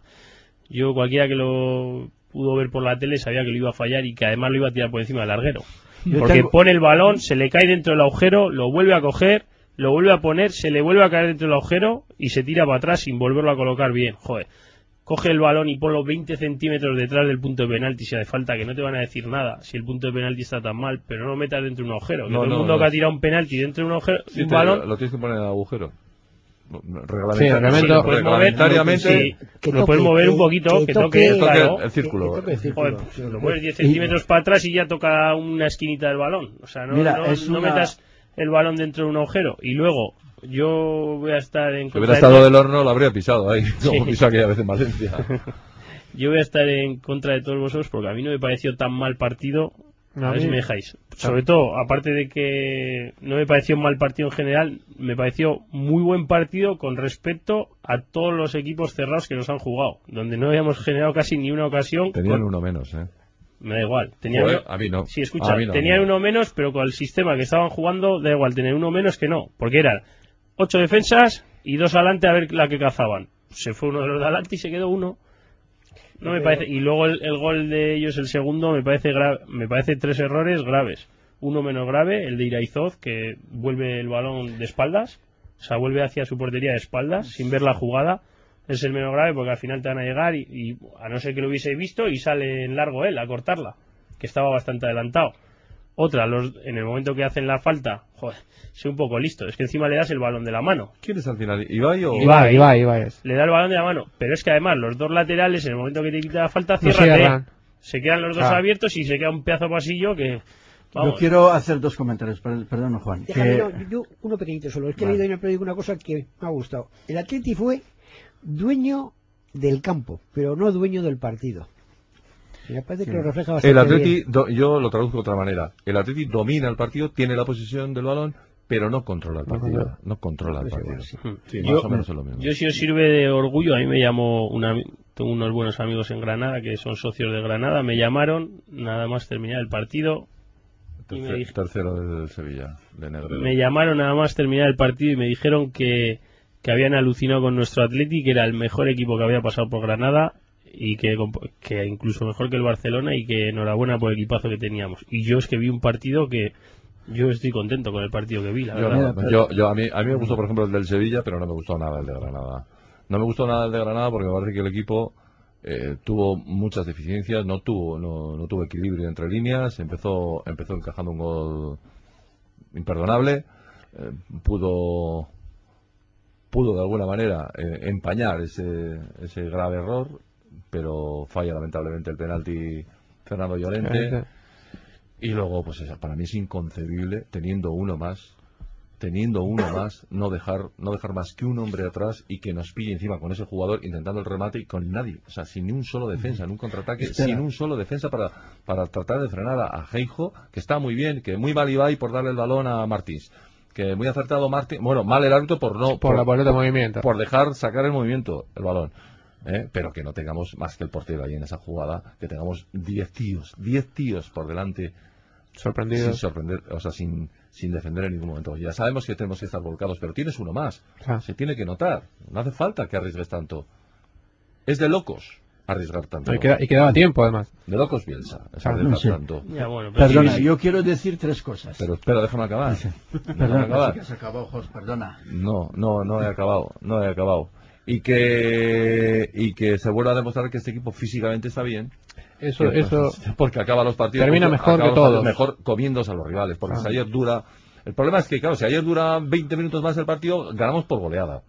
yo cualquiera que lo pudo ver por la tele sabía que lo iba a fallar y que además lo iba a tirar por encima del larguero. Yo Porque tengo- pone el balón, se le cae dentro del agujero, lo vuelve a coger, lo vuelve a poner, se le vuelve a caer dentro del agujero y se tira para atrás sin volverlo a colocar bien. Joder, coge el balón y ponlo 20 centímetros detrás del punto de penalti si hace falta, que no te van a decir nada si el punto de penalti está tan mal, pero no lo metas dentro de un agujero. Que No, todo el no, mundo no. que ha tirado un penalti dentro de un agujero, Sí, un te- balón, lo tienes que poner en el agujero. Reglamenta- Sí, Sí, lo puedes mover, reglamentariamente, sí, lo puedes mover un poquito, que toque, que toque claro. el círculo. Que toque el círculo. Joder, lo mueves 10 centímetros para atrás y ya toca una esquinita del balón. O sea, no, Mira, no, es no una- metas el balón dentro de un agujero. Y luego, yo voy a estar en Si contra hubiera de estado del horno, lo habría pisado ahí, [LAUGHS] como pisó aquella vez en Valencia. [LAUGHS] Yo voy a estar en contra de todos vosotros porque a mí no me pareció tan mal partido. A, A ver si me dejáis. Sobre todo, aparte de que no me pareció un mal partido en general, me pareció muy buen partido con respecto a todos los equipos cerrados que nos han jugado, donde no habíamos generado casi ni una ocasión. Tenían con- uno menos, ¿eh? Me da igual. Joder, uno- a mí no. Sí, escucha, no, tenían a mí no. uno menos, pero con el sistema que estaban jugando, da igual tener uno menos que no. Porque eran ocho defensas y dos adelante a ver la que cazaban. Se fue uno de los de adelante y se quedó uno. No me parece. Y luego el, el gol de ellos, el segundo, me parece gra- me parece tres errores graves. Uno menos grave, el de Iraizoz, que vuelve el balón de espaldas. O sea, vuelve hacia su portería de espaldas, sin ver la jugada. Es el menos grave porque al final te van a llegar y, y a no ser que lo hubiese visto y sale en largo él a cortarla, que estaba bastante adelantado. Otra, los, en el momento que hacen la falta, joder, sé un poco listo, es que encima le das el balón de la mano. ¿Quién es al final? ¿Ibai o...? Ibai, Ibai, Ibai es. Le da el balón de la mano, pero es que además los dos laterales, en el momento que te quita la falta, No cierran. Se quedan los dos Ah. abiertos y se queda un pedazo pasillo que... Yo Vamos, quiero hacer dos comentarios, per- perdón, Juan. Déjame, que- no, yo uno pequeñito solo. Es que he Vale. leído en el periódico una cosa que me ha gustado. El Atleti fue dueño del campo, pero no dueño del partido. Y me parece que lo refleja bastante El Atleti, bien. do- yo lo traduzco de otra manera. El Atleti domina el partido, tiene la posición del balón, pero no controla el partido. No controla el partido. Sí, Yo- más o menos es lo mismo. Yo si os sirve de orgullo, a mí me llamó una, tengo unos buenos amigos en Granada que son socios de Granada, me llamaron nada más terminar el partido me, tercero del Sevilla, de Negredo. me llamaron nada más terminar el partido y me dijeron que, que habían alucinado con nuestro Atleti, que era el mejor equipo que había pasado por Granada y que, que incluso mejor que el Barcelona y que enhorabuena por el equipazo que teníamos. Y yo es que vi un partido que yo estoy contento con el partido que vi, la Yo, verdad. no, yo, yo a, mí, a mí me gustó, por ejemplo, el del Sevilla, pero no me gustó nada el de Granada. No me gustó nada el de Granada porque me parece que el equipo eh, tuvo muchas deficiencias, no tuvo no, no tuvo equilibrio entre líneas, empezó empezó encajando un gol imperdonable, eh, pudo pudo de alguna manera eh, empañar ese, ese grave error, pero falla lamentablemente el penalti Fernando Llorente. Y luego, pues eso, para mí es inconcebible, teniendo uno más, teniendo uno más, no dejar, no dejar más que un hombre atrás y que nos pille encima con ese jugador intentando el remate y con nadie. O sea, sin ni un solo defensa, en un contraataque, Espera. sin un solo defensa para, para tratar de frenar a, a Geijo, que está muy bien, que muy mal Ibai por darle el balón a Martins. Que muy acertado Martín, bueno, mal el árbitro por no, Por la boleta de movimiento. por dejar sacar el movimiento, el balón. ¿eh? Pero que no tengamos más que el portero ahí en esa jugada, que tengamos 10 tíos, 10 tíos por delante Sorprendidos. sin sorprender, o sea, sin, sin defender en ningún momento. Ya sabemos que tenemos que estar volcados, pero tienes uno más. Ah. Se tiene que notar. No hace falta que arriesgues tanto. Es de locos arriesgar tanto. Y, queda- y quedaba tiempo, además. De locos piensa. Es Ah, arriesgar no sé. tanto. Ya, bueno, pero Perdona, sí, yo quiero decir tres cosas. Pero espera, déjame acabar. Déjame Perdona, acabar. que se acabó, Jos, perdona. No, no, no he acabado, no he acabado. Y que, y que se vuelva a demostrar que este equipo físicamente está bien. Eso, Que- eso, porque acaba los partidos Termina mejor que todos. mejor comiéndose a los rivales porque Ah. si ayer dura el problema es que claro si ayer dura 20 minutos más el partido ganamos por goleada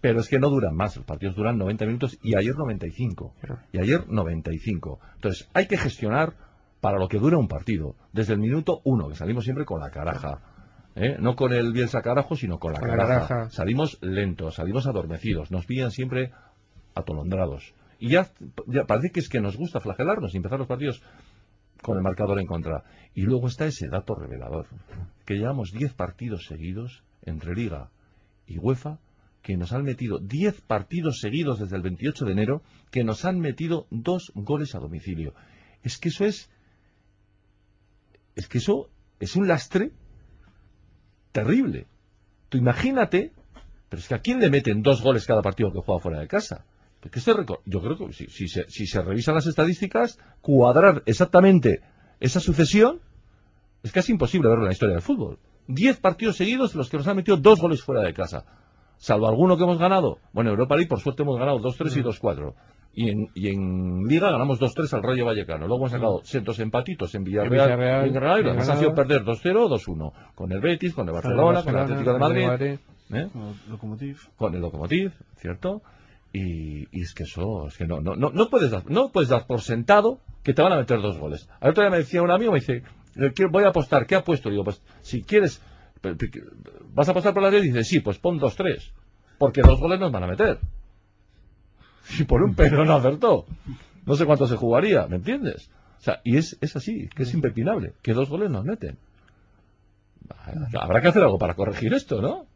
pero es que no duran más los partidos duran 90 minutos y ayer 95 y ayer 95 entonces hay que gestionar para lo que dura un partido desde el minuto uno que salimos siempre con la caraja ¿eh? no con el Bielsa carajo sino con la Con caraja. caraja. salimos lentos salimos adormecidos nos pillan siempre atolondrados y ya, ya parece que es que nos gusta flagelarnos y empezar los partidos con el marcador en contra. Y luego está ese dato revelador, que llevamos 10 partidos seguidos entre Liga y UEFA, que nos han metido 10 partidos seguidos desde el 28 de enero, que nos han metido dos goles a domicilio. Es que eso es... Es que eso es un lastre terrible. Tú imagínate, pero es que a quién le meten dos goles cada partido que juega fuera de casa. Porque este yo creo que si, si se, si se revisan las estadísticas, cuadrar exactamente esa sucesión es casi imposible verlo en la historia del fútbol. Diez partidos seguidos en los que nos han metido dos goles fuera de casa. Salvo alguno que hemos ganado. Bueno, en Europa League por suerte hemos ganado 2-3 y 2-4. Y en, y en Liga ganamos 2-3 al Rayo Vallecano. Luego hemos sacado cientos empatitos en Villarreal, Villarreal, y en Granada, y lo demás ha sido perder 2-0 o 2-1. Con el Betis, con el Barcelona, con el Atlético de Madrid. ¿eh? Locomotiv. con el Lokomotiv, ¿cierto? Y, y es que eso, es que no, no, no, no puedes dar, no puedes dar por sentado que te van a meter dos goles. Al otro día me decía un amigo, me dice, "Eh, quiero- voy a apostar, ¿qué apuesto? Digo, pues si quieres, ¿vas a apostar por la Real? Dice, sí, pues pon dos, tres, porque dos goles nos van a meter. Y por un pero no acertó. No sé cuánto se jugaría, ¿me entiendes? O sea, y es, es así, que es impepinable, que dos goles nos meten. Habrá que hacer algo para corregir esto, ¿no?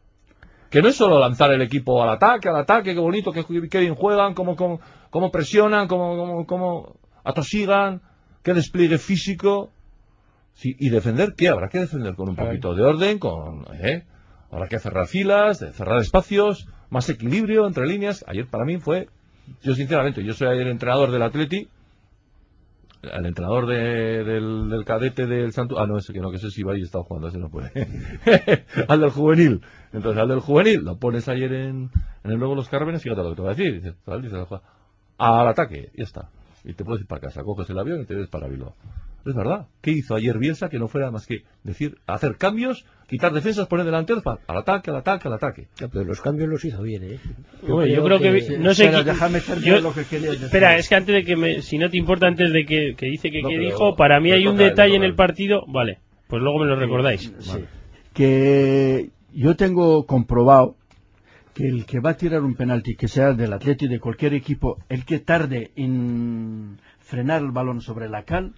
Que no es solo lanzar el equipo al ataque, al ataque, qué bonito, qué bien juegan, cómo, cómo, cómo presionan, cómo, cómo, cómo atosigan, qué despliegue físico. Sí, y defender, ¿qué? Habrá que defender con un poquito de orden, con, ¿eh? Habrá que cerrar filas, de cerrar espacios, más equilibrio entre líneas. Ayer para mí fue, yo sinceramente, yo soy ayer entrenador del Atleti, el entrenador de- del, del cadete del Santo... Ah, no, ese que no, que ese sí va y está jugando, ese no puede. [LAUGHS] al del juvenil. Entonces, al del juvenil lo pones ayer en, en el nuevo Los Cármenes, fíjate lo que te voy a decir. "Juega". al ataque, ya está. Y te puedes ir para casa, coges el avión y te ves para Bilbao. Es verdad. ¿Qué hizo ayer Bielsa que no fuera más que decir, hacer cambios, quitar defensas, poner delanteros para al ataque, al ataque, al ataque? pero los cambios los hizo bien, ¿eh? Bueno, yo creo que, no sé Espera, qué- déjame yo- lo que quería decir. espera es que antes de que me, si no te importa antes de que, que dice que No, qué pero- dijo para mí hay un detalle en el partido vale pues luego me lo recordáis Sí. Que yo tengo comprobado que el que va a tirar un penalti, que sea del Atleti de cualquier equipo, el que tarde en frenar el balón sobre la cal,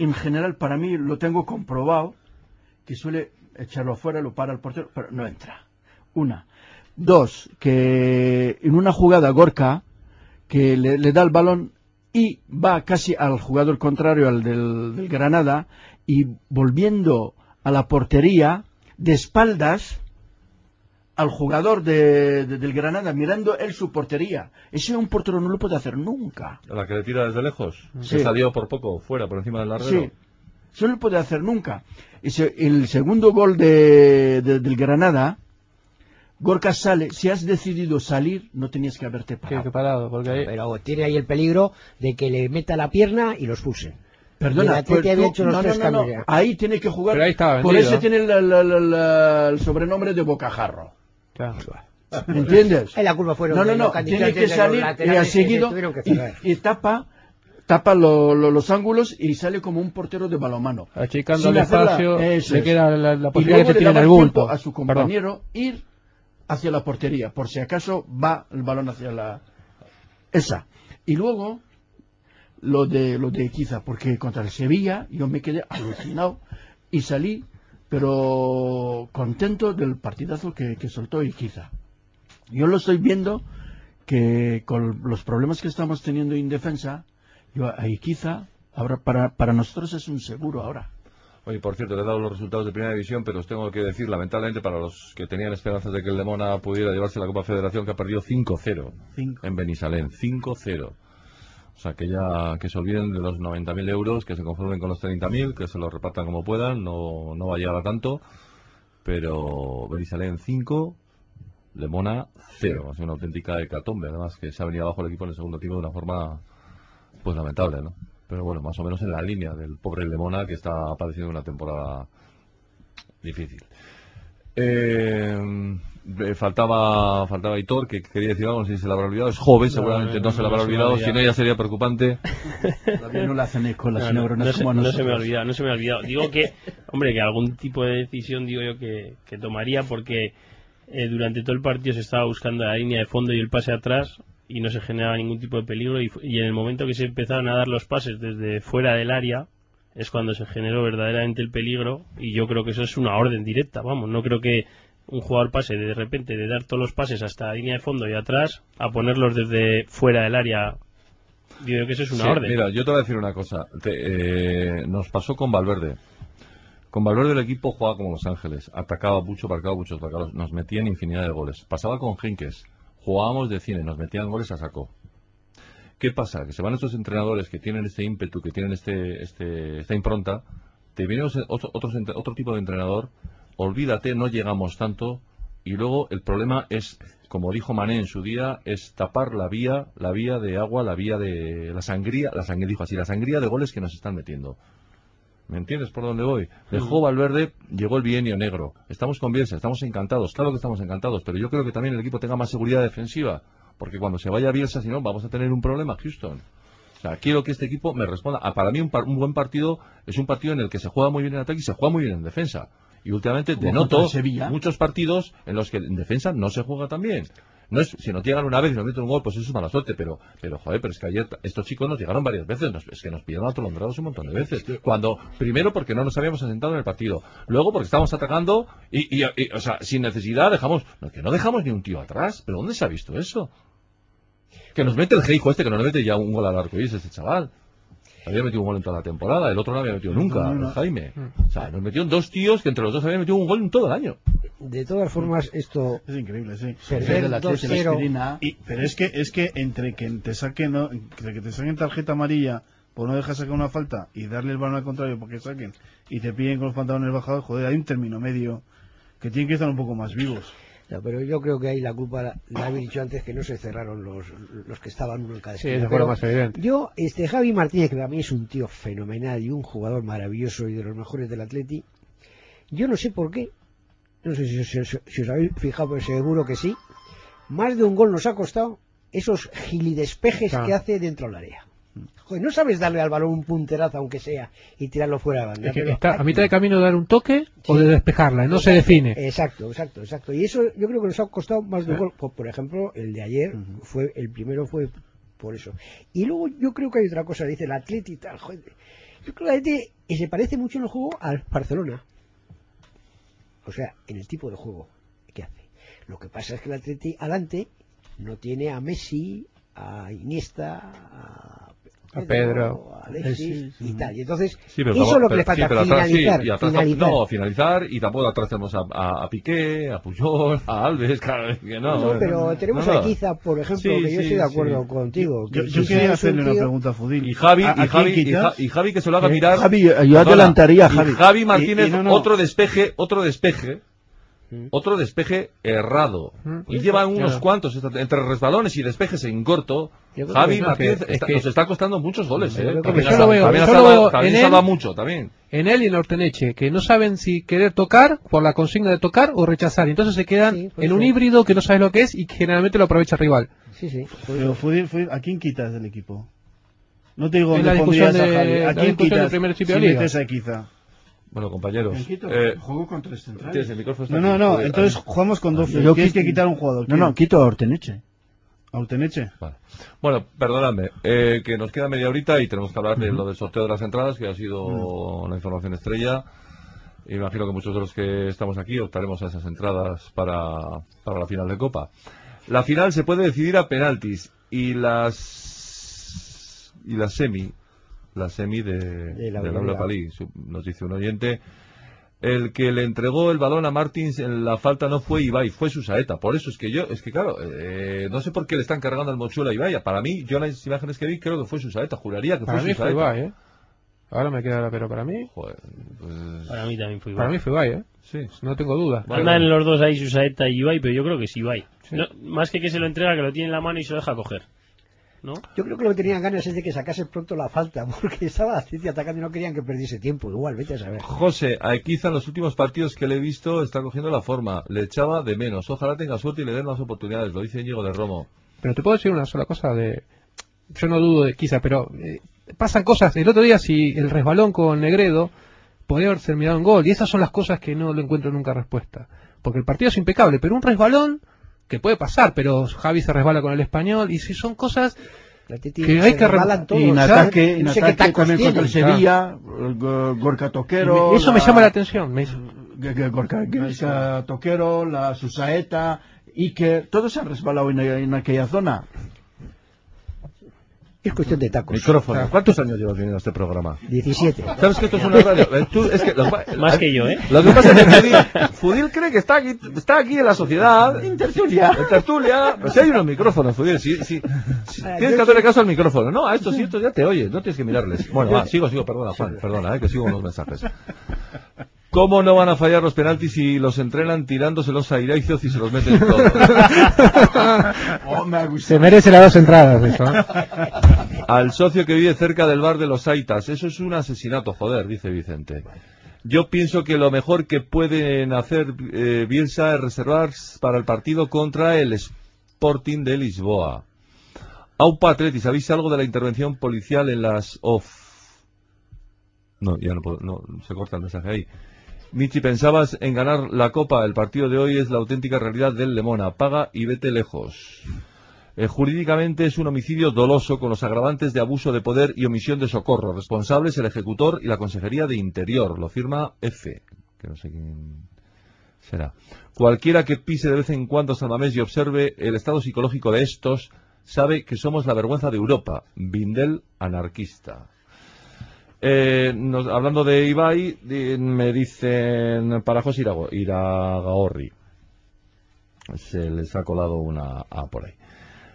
en general para mí lo tengo comprobado que suele echarlo afuera, lo para el portero, pero no entra. Una. Dos, que en una jugada Gorka, que le, da el balón y va casi al jugador contrario, al del Granada, y volviendo a la portería, de espaldas al jugador de- de- del Granada, mirando él su portería. Eso un portero no lo puede hacer nunca. La que le tira desde lejos. Sí. Que salió por poco, fuera, por encima del larguero. Sí, eso no lo puede hacer nunca. Ese- el segundo gol de, de- del Granada, Gorka sale, si has decidido salir, no tenías que haberte parado. que parado, porque ahí... Pero tiene ahí el peligro de que le meta la pierna y los el Perdona, pues había tú- hecho los no, tres no, no, ahí tiene que jugar. Pero ahí estaba por eso tiene la- la- la- la- el sobrenombre de bocajarro. Claro. ¿Me entiendes? Ahí la culpa fueron No, no, no, los tiene que salir y ha seguido que y, y tapa tapa lo- lo- los ángulos y sale como un portero de balomano. Achicando Sin el espacio, eso le queda la, la posibilidad que te tiene en el bulto. a su Perdón. compañero ir hacia la portería, por si acaso va el balón hacia la esa. Y luego lo de lo de Iquiza, porque contra el Sevilla yo me quedé alucinado y salí, pero contento del partidazo que, que soltó Iquiza. Yo lo estoy viendo que con los problemas que estamos teniendo en defensa, yo a Iquiza ahora para, para nosotros es un seguro ahora. Oye, por cierto, le he dado los resultados de primera división, pero os tengo que decir, lamentablemente, para los que tenían esperanzas de que el Lemona pudiera llevarse la Copa Federación, que ha perdido 5-0 Cinco. en Benisalén. 5-0. O sea, que ya que se olviden de los 90.000 euros, que se conformen con los 30.000, que se los repartan como puedan, no, no va a llegar a tanto. Pero Benisalén 5, Lemona 0. Ha sido una auténtica hecatombe, además, que se ha venido abajo el equipo en el segundo tiempo de una forma, pues lamentable, ¿no? Pero bueno, más o menos en la línea del pobre Lemona, que está padeciendo una temporada difícil. Eh, eh, faltaba faltaba Hitor, que quería decir algo, no sé si se le habrá olvidado. Es joven, seguramente no, no, se le no habrá olvidado. Si no, ya sería preocupante. [LAUGHS] Todavía no le hacen eco las No, no, se, no me ha olvidado, no se me ha olvidado. Digo que, hombre, que algún tipo de decisión, digo yo, que, que tomaría porque eh, durante todo el partido se estaba buscando la línea de fondo y el pase atrás y no se generaba ningún tipo de peligro y, y en el momento que se empezaron a dar los pases desde fuera del área es cuando se generó verdaderamente el peligro y yo creo que eso es una orden directa, vamos, no creo que un jugador pase de repente de dar todos los pases hasta la línea de fondo y atrás a ponerlos desde fuera del área digo que eso es una Sí, orden. Mira, yo te voy a decir una cosa. Te- eh, nos pasó con Valverde. Con Valverde el equipo jugaba como Los Ángeles. Atacaba mucho, marcaba muchos marcadores. Nos metían infinidad de goles. Pasaba con Jinkes. Jugábamos de cine, nos metían goles a saco. ¿Qué pasa? Que se van estos entrenadores que tienen este ímpetu, que tienen este, este, esta impronta. Te viene otro, otro tipo de entrenador. Olvídate, no llegamos tanto. Y luego el problema es, como dijo Mané en su día, es tapar la vía, la vía de agua, la vía de la sangría, la sangría, dijo así, la sangría de goles que nos están metiendo. ¿Me entiendes por dónde voy? Dejó Valverde, llegó el bienio negro. Estamos con Bielsa, estamos encantados, claro que estamos encantados, pero yo creo que también el equipo tenga más seguridad defensiva, porque cuando se vaya Bielsa, si no, vamos a tener un problema, Houston. O sea, quiero que este equipo me responda. Ah, para mí un, par- un buen partido es un partido en el que se juega muy bien en ataque y se juega muy bien en defensa. Y últimamente denoto muchos partidos en los que en defensa no se juega tan bien. No es, si nos llegan una vez y nos meten un gol, pues eso es mala suerte, pero, pero joder, pero es que ayer estos chicos nos llegaron varias veces, nos- es que nos pillaron atolondrados un montón de veces. Cuando, primero porque no nos habíamos asentado en el partido, luego porque estábamos atacando y, y- y, o sea, sin necesidad dejamos, no, que no dejamos ni un tío atrás, pero ¿dónde se ha visto eso? Que nos mete el Geijo este, que no le mete ya un gol al arco iris este chaval. Había metido un gol en toda la temporada, el otro no había metido nunca, No, no. el Jaime. O sea, nos metieron dos tíos que entre los dos habían metido un gol en todo el año. De todas formas, esto Es increíble, sí. perder la 2-0 aspirina. Y, pero es que es que entre que te saquen ¿no? entre que te saquen tarjeta amarilla por no dejar sacar una falta y darle el balón al contrario porque saquen y te piden con los pantalones bajados, joder, hay un término medio que tienen que estar un poco más vivos. No, pero yo creo que ahí la culpa la, la había dicho antes que no se cerraron los, los que estaban uno en cada Sí, esquina. eso Pero más evidente. Yo, este Javi Martínez, que para mí es un tío fenomenal y un jugador maravilloso y de los mejores del Atleti, yo no sé por qué, no sé si, si- si- si os habéis fijado, pero seguro que sí, más de un gol nos ha costado esos gilidespejes Claro. que hace dentro del área. Joder, no sabes darle al balón un punterazo, aunque sea, y tirarlo fuera de banda. Es que pero está a mitad de camino de dar un toque o de despejarla, no se define. Exacto, exacto, exacto. Y eso yo creo que nos ha costado más de un gol. Por, ejemplo, el de ayer fue el primero fue por eso. Y luego yo creo que hay otra cosa, dice el Atleti y tal, joder. Yo creo que el Atleti se parece mucho en el juego al Barcelona. O sea, en el tipo de juego que hace. Lo que pasa es que el Atleti adelante no tiene a Messi, a Iniesta, a A Pedro. a Alexis Sí, sí. y tal. Y entonces, Sí, eso es lo que le pero- sí, falta, pero atrás sí, finalizar. y atrás tam- finalizar. no, finalizar y tampoco atrás tenemos a, a, a Piqué, a Puyol, a Alves, [LAUGHS] claro, que no. No, pero tenemos No, no. a Kiza, por ejemplo, Sí, que yo sí, estoy de sí. acuerdo contigo. Yo, que yo Kiza quería hacerle una pregunta a Fudil. Y Javi, ¿A- a y Javi, y, Ja- y Javi que se lo haga Eh, mirar. Javi, yo Perdona, adelantaría a y Javi. Javi Y- Martínez, y no, no. otro despeje, otro despeje, otro despeje errado. Mm. Y lleva unos cuantos, entre resbalones y despejes en corto. Yo creo Javi que- Martínez que- es está- que- nos está costando muchos goles, eh. También yo ha lo sal- veo- también ha yo lo salvado- veo también en salva él. mucho, también. En él y en Orteneche, que no saben si querer tocar por la consigna de tocar o rechazar. Entonces se quedan Sí, en un híbrido que no sabes lo que es y que generalmente lo aprovecha el rival. Sí, sí. Pero ¿a quién quitas del equipo? No te digo En la discusión de- a Javi. la ¿A quién discusión del quitas primer equipo si de liga. Bueno, compañeros. Eh, jugó con tres centrales. el No, no, no. Entonces jugamos con dos. Yo Tienes quito- que quitar un jugador. No, no, quito a Orteneche. ¿A Uteneche? Vale. Bueno, perdonadme, eh, que nos queda media horita y tenemos que hablar de lo del sorteo de las entradas, que ha sido una información estrella. Imagino que muchos de los que estamos aquí optaremos a esas entradas para, para la final de Copa. La final se puede decidir a penaltis y las y la semi, la semi de, De la de su- nos dice un oyente. El que le entregó el balón a Martins en la falta no fue Ibai, fue Susaeta. Por eso es que yo, es que claro, eh, no sé por qué le están cargando el mochuelo a Ibai. Para mí, yo en las imágenes que vi creo que fue Susaeta. Juraría que Para fue mí fue. Ibai, ¿eh? Ahora me queda, pero para mí, Joder, pues, Para mí también fue para Ibai. mí fue Ibai, ¿eh? sí. No tengo duda. Andan los dos ahí, Susaeta y Ibai, pero yo creo que es Ibai. Sí. No, más que que se lo entrega, que lo tiene en la mano y se lo deja coger. ¿No? Yo creo que lo que tenían ganas es de que sacase pronto la falta, [LAUGHS] porque estaba atacando y no querían que perdiese tiempo. Igual, vete a saber. José, a Equiza en los últimos partidos que le he visto está cogiendo la forma. Le echaba de menos. Ojalá tenga suerte y le den más oportunidades. Lo dice Íñigo de Romo. Pero te puedo decir una sola cosa de... Yo no dudo de quizá, pero eh, pasan cosas. El otro día, si el resbalón con Negredo podría haber terminado en gol. Y esas son las cosas que no le encuentro nunca respuesta. Porque el partido es impecable, pero un resbalón que puede pasar, pero Javi se resbala con el español. Y si son cosas Que se hay que re- resbalan todos, Y en ¿sabes? ataque, en No sé ataque también contra el. Sevilla, Gorka Toquero. eso me llama la atención. me- Gorka, Gorka Toquero, la Susaeta, Iker, todos se han resbalado en, en aquella zona. Es cuestión de tacos. Micrófono. ¿Cuántos años llevas viniendo a este programa? 17. ¿Sabes que esto es una [LAUGHS] radio? Eh, tú- es que lo Más yo, ¿eh? Lo que pasa es que [LAUGHS] Fudil, Fudil cree que está aquí, está aquí en la sociedad. En tertulia. En tertulia. Pues si hay unos micrófonos, Fudil. Si, si, si- Ah, tienes que hacerle caso al micrófono. No, a estos sí, estos ya te oyes. No tienes que mirarles. Bueno, va, sigo, sigo. Perdona, Juan. Perdona, eh, que sigo con los mensajes. ¿Cómo no van a fallar los penaltis si los entrenan tirándoselos a Iraizos y se los meten todos? [LAUGHS] Oh, me Se merece las dos entradas eso. ¿eh? Al socio que vive cerca del bar de los Aitas. Eso es un asesinato, joder, dice Vicente. Yo pienso que lo mejor que pueden hacer eh, Bielsa es reservar para el partido contra el Sporting de Lisboa. Aupa Atletis, ¿sabéis algo de la intervención policial en las OFF? No, ya no puedo, no, se corta el mensaje ahí. Michi, pensabas en ganar la copa. El partido de hoy es la auténtica realidad del Lemona. Paga y vete lejos. Eh, jurídicamente es un homicidio doloso con los agravantes de abuso de poder y omisión de socorro. Responsables el ejecutor y la Consejería de Interior. Lo firma F, que no sé quién será. Cualquiera que pise de vez en cuando San Mamés y observe el estado psicológico de estos sabe que somos la vergüenza de Europa. Vindel anarquista. Eh, nos- hablando de Ibai, di- me dicen Parajos Iragaorri. Se les ha colado una A por ahí.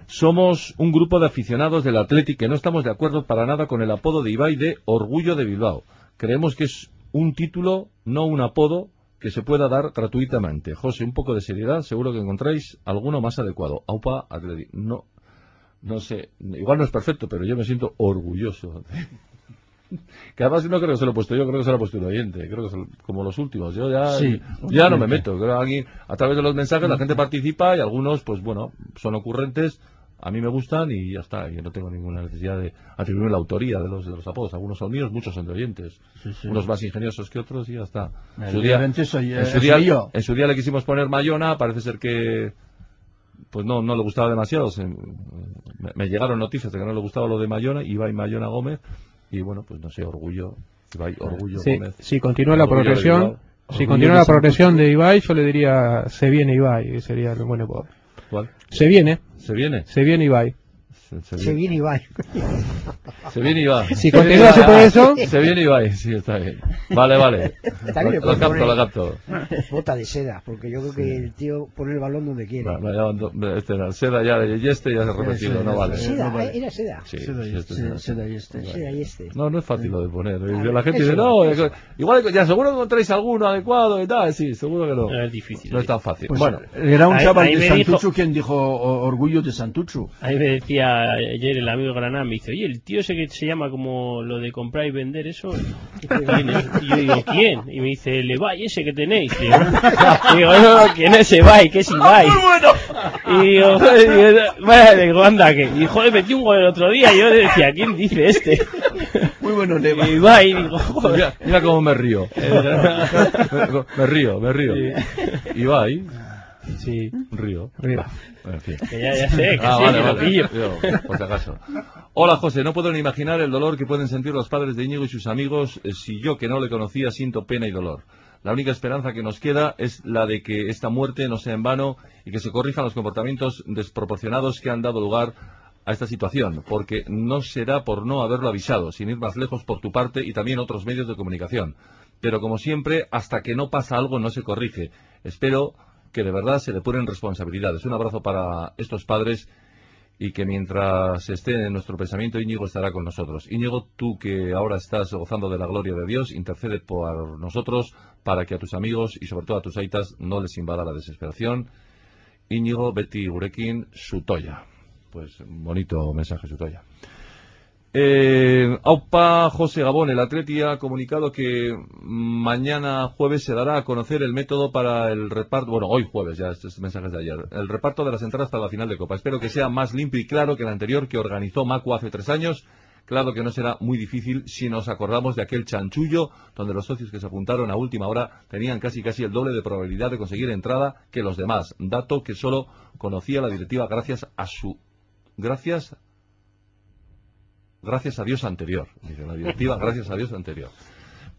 Somos un grupo de aficionados del Athletic que no estamos de acuerdo para nada con el apodo de Ibai de Orgullo de Bilbao. Creemos que es un título, no un apodo, que se pueda dar gratuitamente. José, un poco de seriedad, seguro que encontráis alguno más adecuado. Aupa Atleti. No, no sé, igual no es perfecto, pero yo me siento orgulloso. Que además no creo que se lo he puesto yo, creo que se lo ha puesto un oyente, creo que se lo- como los últimos. Yo ya, Sí, ya no me meto. Creo alguien, a través de los mensajes la gente participa y algunos, pues bueno, son ocurrentes. A mí me gustan y ya está. Yo no tengo ninguna necesidad de atribuir la autoría de los, de los apodos. Algunos son míos, muchos son de oyentes. sí. Unos más ingeniosos que otros y ya está. En su día- soy- en su eh, día- yo. en su día le quisimos poner Mayona, parece ser que pues no, no le gustaba demasiado. Se- me, me llegaron noticias de que no le gustaba lo de Mayona, Ibai Mayona Gómez, y bueno, pues no sé, orgullo, Ibai, orgullo Sí, Gómez. si continúa la progresión, si continúa la progresión de Ibai, yo le diría se viene Ibai, que sería el buen apodo. ¿Cuál? Se viene, ¿Se viene? se viene Ibai. Se, se Se viene Ibai. [LAUGHS] Se viene Ibai. Si continúa su progresión, Se viene Ibai, sí, está bien. Vale, vale. Está bien, lo, lo capto, poner- lo capto. Bota de seda, porque yo creo que el tío pone el balón donde quiere. Este era el seda ya, y este ya se ha repetido, no vale. Seda, no vale. era seda. Sí, Seda y este, seda- es- seda y este. Seda y este. No, no es fácil lo de poner. A la ver, gente eso, dice, no, eso. igual, ya seguro que encontráis alguno adecuado y tal. Sí, seguro que no. No, es difícil. No es tan fácil. Pues, bueno, era un chaval de Santuchu quien dijo orgullo de Santuchu. Ahí me decía ayer el amigo Granada, me dice, oye, el tío ese que se llama como lo de comprar y vender eso, ¿quién es? Y yo digo, ¿quién? Y me dice, el Ebay ese que tenéis. Digo, digo, no, ¿quién es Ebay? ¿Qué es Ibai? Y digo, bueno, digo, anda, que, y joder, metí un gol el otro día y yo decía, ¿quién dice este? Muy bueno, Neva. Y Ibai, digo, joder. mira, mira cómo me río. me, [LAUGHS] me río, me río. Y va ahí, Sí, río. Río. En fin. que ya, ya sé, que Ah, sí, vale, que lo vale. pillo. Digo, por si acaso. Hola José, no puedo ni imaginar el dolor que pueden sentir los padres de Íñigo y sus amigos eh, si yo que no le conocía siento pena y dolor. La única esperanza que nos queda es la de que esta muerte no sea en vano y que se corrijan los comportamientos desproporcionados que han dado lugar a esta situación, porque no será por no haberlo avisado, sin ir más lejos por tu parte y también otros medios de comunicación. Pero como siempre, hasta que no pasa algo no se corrige. Espero que de verdad se depuren responsabilidades. Un abrazo para estos padres y que mientras esté en nuestro pensamiento Íñigo estará con nosotros. Íñigo, tú que ahora estás gozando de la gloria de Dios, intercede por nosotros para que a tus amigos y sobre todo a tus aitas no les invada la desesperación. Íñigo, Betty Gurekin, Sutoya. Pues bonito mensaje, Sutoya. Eh, Aupa José Gabón, el Atleti ha comunicado que mañana jueves se dará a conocer el método para el reparto, bueno, hoy jueves, ya este es mensajes de ayer, el reparto de las entradas para la final de Copa. Espero que sea más limpio y claro que el anterior que organizó Macu hace tres años. Claro que no será muy difícil si nos acordamos de aquel chanchullo donde los socios que se apuntaron a última hora tenían casi casi el doble de probabilidad de conseguir entrada que los demás, dato que solo conocía la directiva gracias a su gracias gracias a Dios anterior. Dice la directiva, gracias a Dios anterior.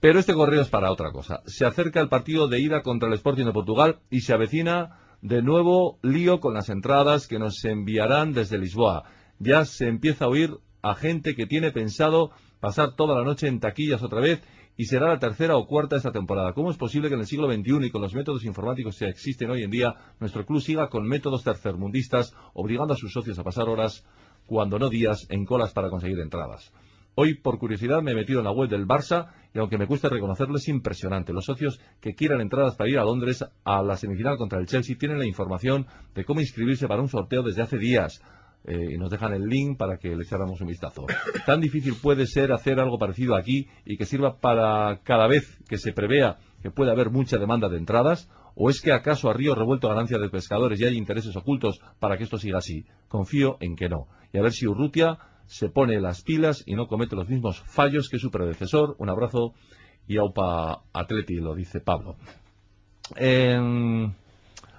Pero este correo es para otra cosa. Se acerca el partido de ida contra el Sporting de Portugal y se avecina de nuevo lío con las entradas que nos enviarán desde Lisboa. Ya se empieza a oír a gente que tiene pensado pasar toda la noche en taquillas otra vez y será la tercera o cuarta esta temporada. ¿Cómo es posible que en el siglo XXI y con los métodos informáticos que existen hoy en día, nuestro club siga con métodos tercermundistas, obligando a sus socios a pasar horas, cuando no días, en colas para conseguir entradas? Hoy, por curiosidad, me he metido en la web del Barça y aunque me cueste reconocerlo, es impresionante. Los socios que quieran entradas para ir a Londres a la semifinal contra el Chelsea tienen la información de cómo inscribirse para un sorteo desde hace días. Eh, y nos dejan el link para que le echáramos un vistazo. Tan difícil puede ser hacer algo parecido aquí y que sirva para cada vez que se prevea que puede haber mucha demanda de entradas, o es que acaso a río revuelto ganancia de pescadores y hay intereses ocultos para que esto siga así. Confío en que no. Y a ver si Urrutia se pone las pilas y no comete los mismos fallos que su predecesor. Un abrazo y aupa atleti, lo dice Pablo. Eh,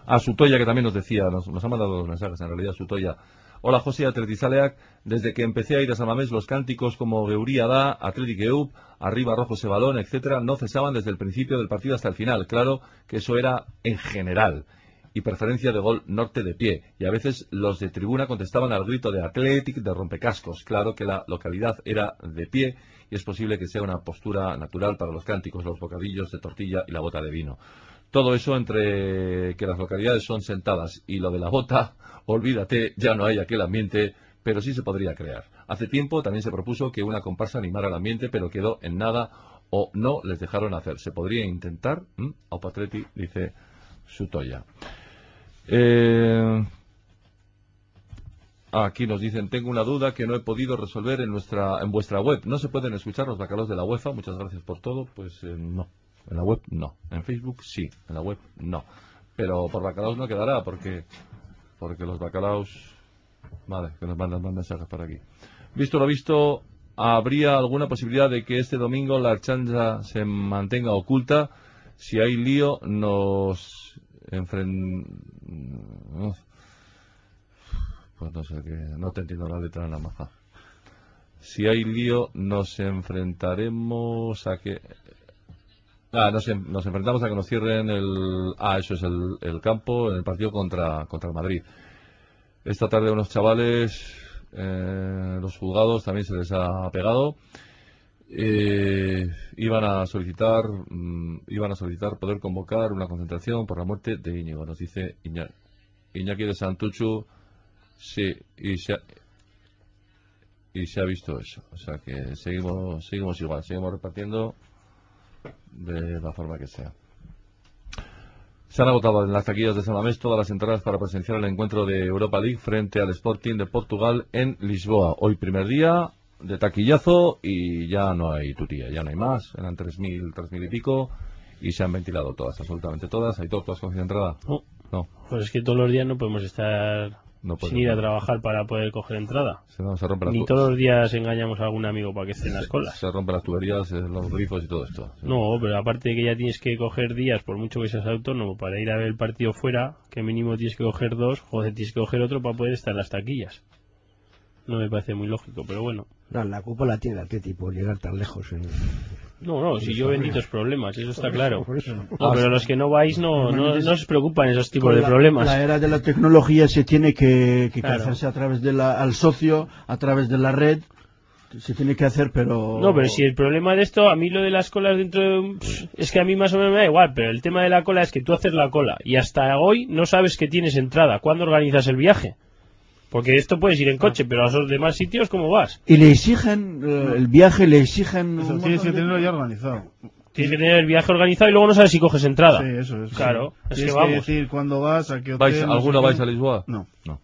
a Sutoya, que también nos decía, nos, ha mandado los mensajes, en realidad Sutoya. Hola José Atletizaleac, desde que empecé a ir a Samamés los cánticos como Geuría da, Atletic Eup, Arriba Rojo ese balón, etcétera, no cesaban desde el principio del partido hasta el final. Claro que eso era en general y preferencia de gol norte de pie. Y a veces los de tribuna contestaban al grito de Athletic de rompecascos. Claro que la localidad era de pie y es posible que sea una postura natural para los cánticos, los bocadillos de tortilla y la bota de vino. Todo eso entre que las localidades son sentadas y lo de la bota, [LAUGHS] olvídate, ya no hay aquel ambiente, pero sí se podría crear. Hace tiempo también se propuso que una comparsa animara el ambiente, pero quedó en nada o no les dejaron hacer. Se podría intentar, ¿m? a Patreti, dice Sutoya. Eh, Aquí nos dicen, tengo una duda que no he podido resolver en nuestra en vuestra web. ¿No se pueden escuchar los bacalos de la UEFA? Muchas gracias por todo. Pues eh, no. En la web no. En Facebook sí. En la web no. Pero por bacalaos no quedará porque porque los bacalaos... Vale, que nos mandan más mensajes para aquí. Visto lo visto, ¿habría alguna posibilidad de que este domingo la chanza se mantenga oculta? Si hay lío, nos enfrentamos... Pues no sé qué, no te entiendo la letra nada más. Si hay lío, nos enfrentaremos a que. Ah, nos, nos enfrentamos a que nos cierren el. Ah, eso es el, el campo en el partido contra, contra el Madrid. Esta tarde unos chavales, eh, los juzgados también se les ha pegado. Eh, iban a solicitar, mm, iban a solicitar poder convocar una concentración por la muerte de Íñigo, nos dice Iña- Iñaki de Santuchu. Sí, y se ha, y se ha visto eso. O sea que seguimos, seguimos igual, seguimos repartiendo de la forma que sea. Se han agotado en las taquillas de San Mamés todas las entradas para presenciar el encuentro de Europa League frente al Sporting de Portugal en Lisboa. Hoy primer día de taquillazo y ya no hay tutía, ya no hay más. Eran 3.000, 3.000 y pico y se han ventilado todas, absolutamente todas. ¿Hay todas con entrada? No. No. Pues es que todos los días no podemos estar No sin ir a trabajar para poder coger entrada. Se, no, se rompe la Ni todos los días engañamos a algún amigo para que esté en las colas. Se rompen las tuberías, eh, los grifos y todo esto. No, pero aparte de que ya tienes que coger días, por mucho que seas autónomo, para ir a ver el partido fuera, que mínimo tienes que coger dos, joder, tienes que coger otro para poder estar en las taquillas. No me parece muy lógico, pero bueno. No, la culpa la tiene el Atleti por llegar tan lejos. en- No, no, si yo benditos problemas, eso está claro. No, pero los que no vais no, no, no os preocupan esos tipos de la- problemas. La era de la tecnología se tiene que, que Claro. hacerse a través de la, al socio, a través de la red. Se tiene que hacer, pero. No, pero si el problema de esto, a mí lo de las colas dentro de... Es que a mí más o menos me da igual, pero el tema de la cola es que tú haces la cola y hasta hoy no sabes que tienes entrada. ¿Cuándo organizas el viaje? Porque esto puedes ir en coche, pero a esos demás sitios, ¿cómo vas? Y le exigen eh, el viaje, le exigen. Eso un tienes que montón de- tenerlo ya organizado. Tienes que tener el viaje organizado y luego no sabes si coges entrada. Sí, eso es. Claro, sí. es Tienes que vamos. decir cuándo vas, a qué hotel. ¿Vais, no sé ¿Alguno qué. vais a Lisboa? No. No.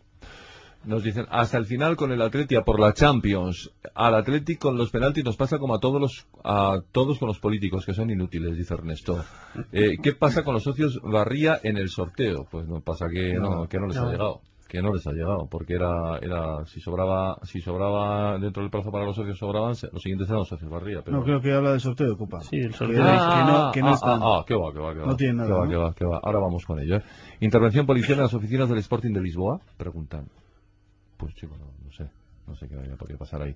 Nos dicen, hasta el final con el Atleti a por la Champions. Al Atleti con los penaltis nos pasa como a todos los, a todos con los políticos, que son inútiles, dice Ernesto. Eh, ¿Qué pasa con los socios Barría en el sorteo? Pues no pasa que no, que no les No. ha llegado. Que no les ha llegado, porque era, era, si sobraba, si sobraba dentro del plazo para los socios sobraban, los siguientes eran los socios Barría. Pero... No, creo que habla del sorteo de Copa. Sí, el Que, sorteo. que Ah, no, que no ah, están. ah, ah, qué va, qué va, qué va. No tiene nada, Qué va, ¿no? qué va, qué va. Ahora vamos con ello. ¿eh? Intervención policial en las oficinas del Sporting de Lisboa, preguntan. Pues chico, no, no sé, no sé qué vaya podría pasar ahí.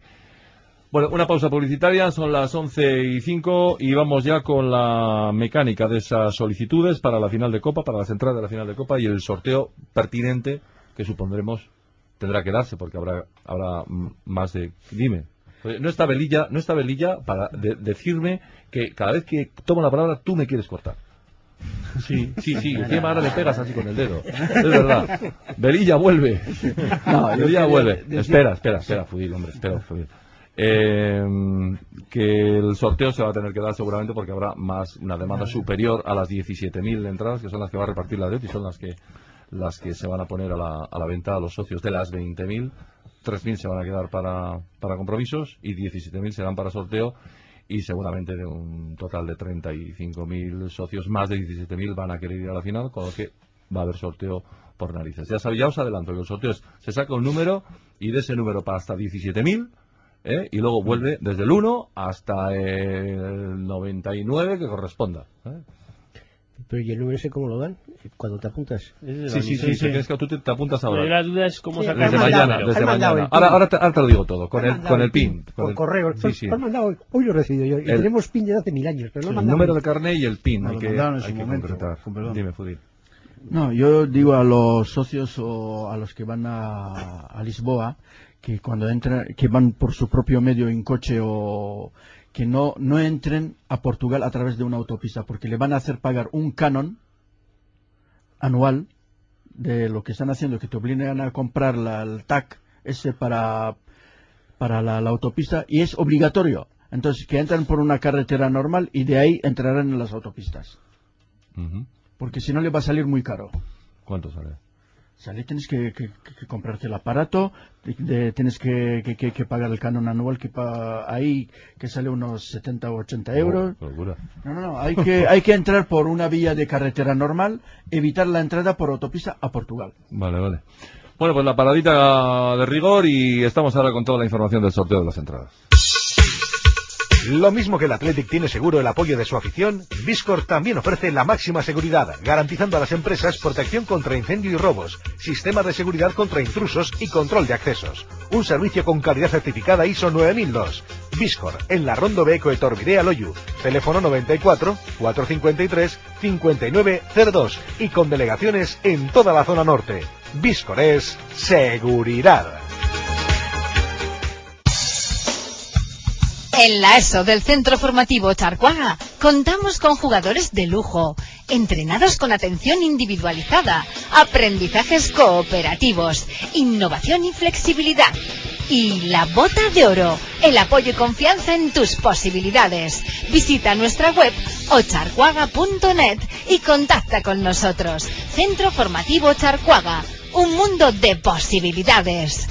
Bueno, una pausa publicitaria, son las 11 y 5 y vamos ya con la mecánica de esas solicitudes para la final de Copa, para las entradas de la final de Copa y el sorteo pertinente que supondremos tendrá que darse porque habrá habrá más de dime. No está Velilla no está Velilla para de- decirme que cada vez que tomo la palabra tú me quieres cortar. Sí sí sí [LAUGHS] encima ahora le pegas así con el dedo. Es verdad. Velilla vuelve. [LAUGHS] No, quería vuelve. decir- espera espera espera Fudil hombre espera Fudil Eh, que el sorteo se va a tener que dar seguramente porque habrá más una demanda superior a las 17.000 entradas que son las que va a repartir la red y son las que las que se van a poner a la, a la venta a los socios de las 20.000 3.000 se van a quedar para, para compromisos y 17.000 serán para sorteo y seguramente de un total de 35.000 socios más de 17.000 van a querer ir a la final con lo que va a haber sorteo por narices ya ya os adelanto que el sorteo es se saca un número y de ese número para hasta 17.000 ¿eh? y luego vuelve desde el 1 hasta el 99 que corresponda. ¿eh? Pero ¿y el número ese cómo lo dan? Cuando te apuntas. Sí, sí, sí, sí, tienes que tú te, te apuntas Pero ahora. la duda es cómo Sí, sacar Desde mañana, desde mañana. Ahora, ahora, te, ahora te lo digo todo, con el, con el pin. Con el, correo. Sí, mandado hoy. Hoy lo he recibido yo. Y El- tenemos pin desde hace mil años, pero no El número de carnet y el pin. Hay que, en hay su que momento, concretar. con perdón. Dime, Fudil. No, yo digo a los socios o a los que van a, a Lisboa que cuando entran, que van por su propio medio en coche o que no, no entren a Portugal a través de una autopista porque le van a hacer pagar un canon anual de lo que están haciendo, que te obligan a comprar la, el TAC ese para, para la, la autopista y es obligatorio. Entonces, que entran por una carretera normal y de ahí entrarán en las autopistas. Porque si no le va a salir muy caro. ¿Cuánto sale? Sale, tienes que, que- que comprarte el aparato, de- de- tienes que, que- pagar el canon anual que pa- ahí que sale unos 70 o 80 euros. Oh. No, no, no, hay que, hay que entrar por una vía de carretera normal, evitar la entrada por autopista a Portugal. Vale, vale. Bueno, pues la paradita de rigor y estamos ahora con toda la información del sorteo de las entradas. Lo mismo que el Athletic tiene seguro el apoyo de su afición, Viscor también ofrece la máxima seguridad, garantizando a las empresas protección contra incendio y robos, sistema de seguridad contra intrusos y control de accesos. Un servicio con calidad certificada ISO 9002. Viscor, en la Rondo Beco de Torvidea Loyu. Teléfono 94 453 5902 y con delegaciones en toda la zona norte. Viscor es seguridad. En la ESO del Centro Formativo Charcuaga contamos con jugadores de lujo, entrenados con atención individualizada, aprendizajes cooperativos, innovación y flexibilidad. Y la bota de oro, el apoyo y confianza en tus posibilidades. Visita nuestra web ocharcuaga.net y contacta con nosotros. Centro Formativo Charcuaga, un mundo de posibilidades.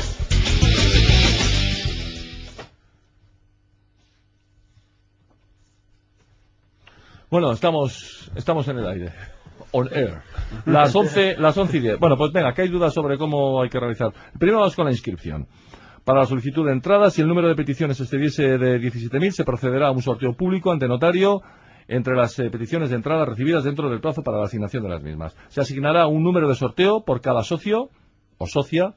Bueno, estamos, estamos en el aire. On air. Las 11, las 11 y 10. Bueno, pues venga, que hay dudas sobre cómo hay que realizar. Primero vamos con la inscripción. Para la solicitud de entrada, si el número de peticiones excediese de 17.000, se procederá a un sorteo público ante notario entre las eh, peticiones de entrada recibidas dentro del plazo para la asignación de las mismas. Se asignará un número de sorteo por cada socio o socia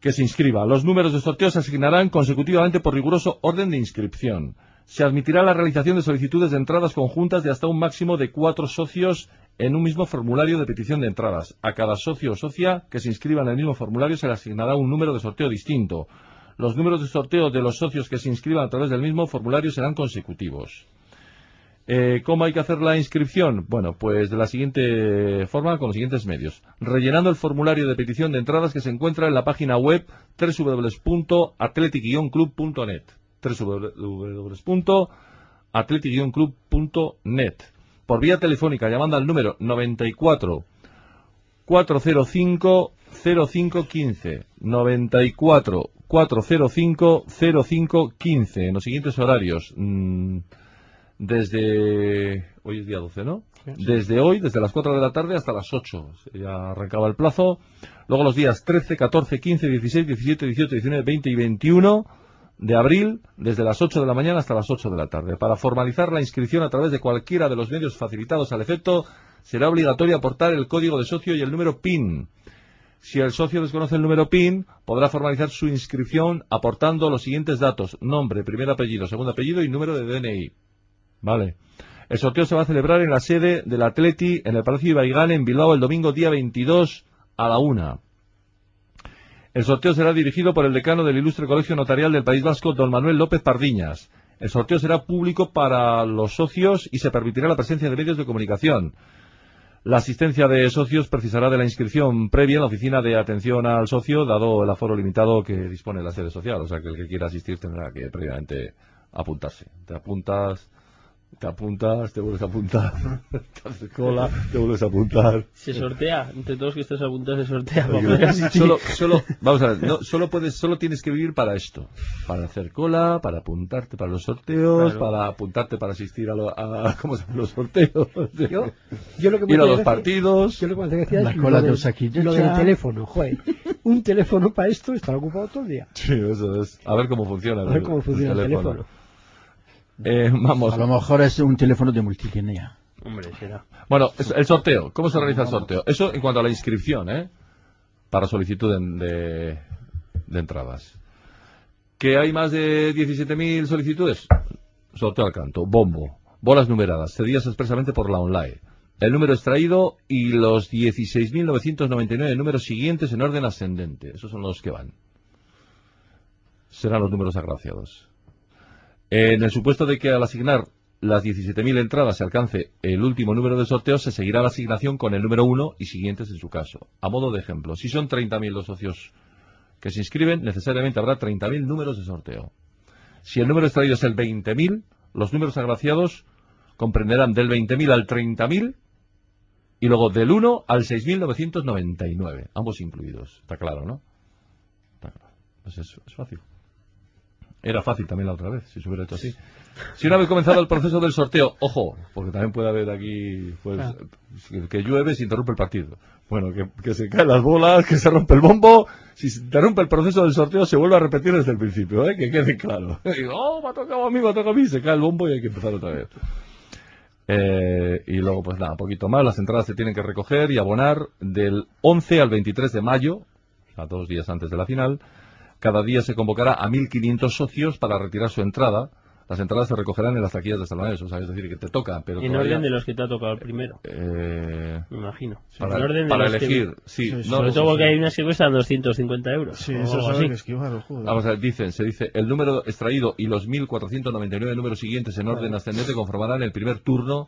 que se inscriba. Los números de sorteo se asignarán consecutivamente por riguroso orden de inscripción. Se admitirá la realización de solicitudes de entradas conjuntas de hasta un máximo de cuatro socios en un mismo formulario de petición de entradas. A cada socio o socia que se inscriba en el mismo formulario se le asignará un número de sorteo distinto. Los números de sorteo de los socios que se inscriban a través del mismo formulario serán consecutivos. Eh, ¿Cómo hay que hacer la inscripción? Bueno, pues de la siguiente forma, con los siguientes medios. Rellenando el formulario de petición de entradas que se encuentra en la página web www.athletic-club.net www.athletic-club.net Por vía telefónica, llamando al número 94 405 0515 94 405 0515 en los siguientes horarios. Mm, desde hoy es día 12, ¿no? Desde hoy, desde las 4 de la tarde hasta las 8. Ya arrancaba el plazo. Luego los días 13, 14, 15, 16, 17, 18, 19, 20 y 21 de abril, desde las 8 de la mañana hasta las 8 de la tarde. Para formalizar la inscripción a través de cualquiera de los medios facilitados al efecto, será obligatorio aportar el código de socio y el número PIN. Si el socio desconoce el número PIN, podrá formalizar su inscripción aportando los siguientes datos: nombre, primer apellido, segundo apellido y número de DNI. Vale. El sorteo se va a celebrar en la sede del Atleti en el Palacio Ibaigán en Bilbao el domingo día 22 a la una. El sorteo será dirigido por el decano del Ilustre Colegio Notarial del País Vasco, don Manuel López Pardiñas. El sorteo será público para los socios y se permitirá la presencia de medios de comunicación. La asistencia de socios precisará de la inscripción previa en la oficina de atención al socio, dado el aforo limitado que dispone la sede social. O sea que el que quiera asistir tendrá que previamente apuntarse. Te apuntas, te apuntas, te vuelves a apuntar, [LAUGHS] te haces cola, te vuelves a apuntar. Se sortea, entre todos que estás apuntados se sortea. [LAUGHS] Solo, solo, vamos a ver, no, solo puedes, solo tienes que vivir para esto, para hacer cola, para apuntarte para los sorteos, Claro. para apuntarte para asistir a, lo- a [LAUGHS] ¿cómo se los sorteos? Yo, yo lo que me Ir a los gracia- partidos. Yo lo que me La es cola lo, de lo del teléfono, joder. Un teléfono para esto estará ocupado todo el día. Sí, eso es. A ver cómo funciona. A ver cómo funciona el teléfono. Eh, vamos. A lo mejor es un teléfono de multilínea. Hombre, será. Bueno, el sorteo. ¿Cómo se realiza el sorteo? Eso en cuanto a la inscripción, ¿eh? Para solicitud de, de, de entradas. ¿Que hay más de 17.000 solicitudes? Sorteo al canto. Bombo. Bolas numeradas. Cedidas expresamente por la online. El número extraído y los 16.999 números siguientes en orden ascendente. Esos son los que van. Serán los números agraciados. En el supuesto de que al asignar las 17.000 entradas se alcance el último número de sorteo, se seguirá la asignación con el número 1 y siguientes en su caso. A modo de ejemplo, si son 30.000 los socios que se inscriben, necesariamente habrá 30.000 números de sorteo. Si el número extraído es el 20.000, los números agraciados comprenderán del 20.000 al 30.000 y luego del 1 al 6.999, ambos incluidos. Está claro, ¿no? Está claro. Pues es, es fácil. Era fácil también la otra vez, si se hubiera hecho así. Si una vez comenzado el proceso del sorteo, ojo, porque también puede haber aquí, pues, que, que llueve se interrumpe el partido. Bueno, que, que se caen las bolas, que se rompe el bombo. Si se interrumpe el proceso del sorteo, se vuelve a repetir desde el principio, ¿eh? que quede claro. Y [LAUGHS] digo, oh, me ha tocado a mí, me ha tocado a mí, se cae el bombo y hay que empezar otra vez. Eh, y luego, pues nada, un poquito más. Las entradas se tienen que recoger y abonar del 11 al 23 de mayo, a dos días antes de la final. Cada día se convocará a 1.500 socios para retirar su entrada. Las entradas se recogerán en las taquillas de Salvanes, o sea, es decir, que te toca, pero En todavía- orden de los que te ha tocado el primero, Eh, me imagino. para, en orden de para los que- elegir, sí. Sí, sí, no, Sobre no, todo sí, porque sí. hay unas que cuestan 250 euros. Sí, eso algo sabe así. que esquivar, joder. Vamos a ver, dicen, se dice, el número extraído y los 1.499 números siguientes en orden ascendente conformarán el primer turno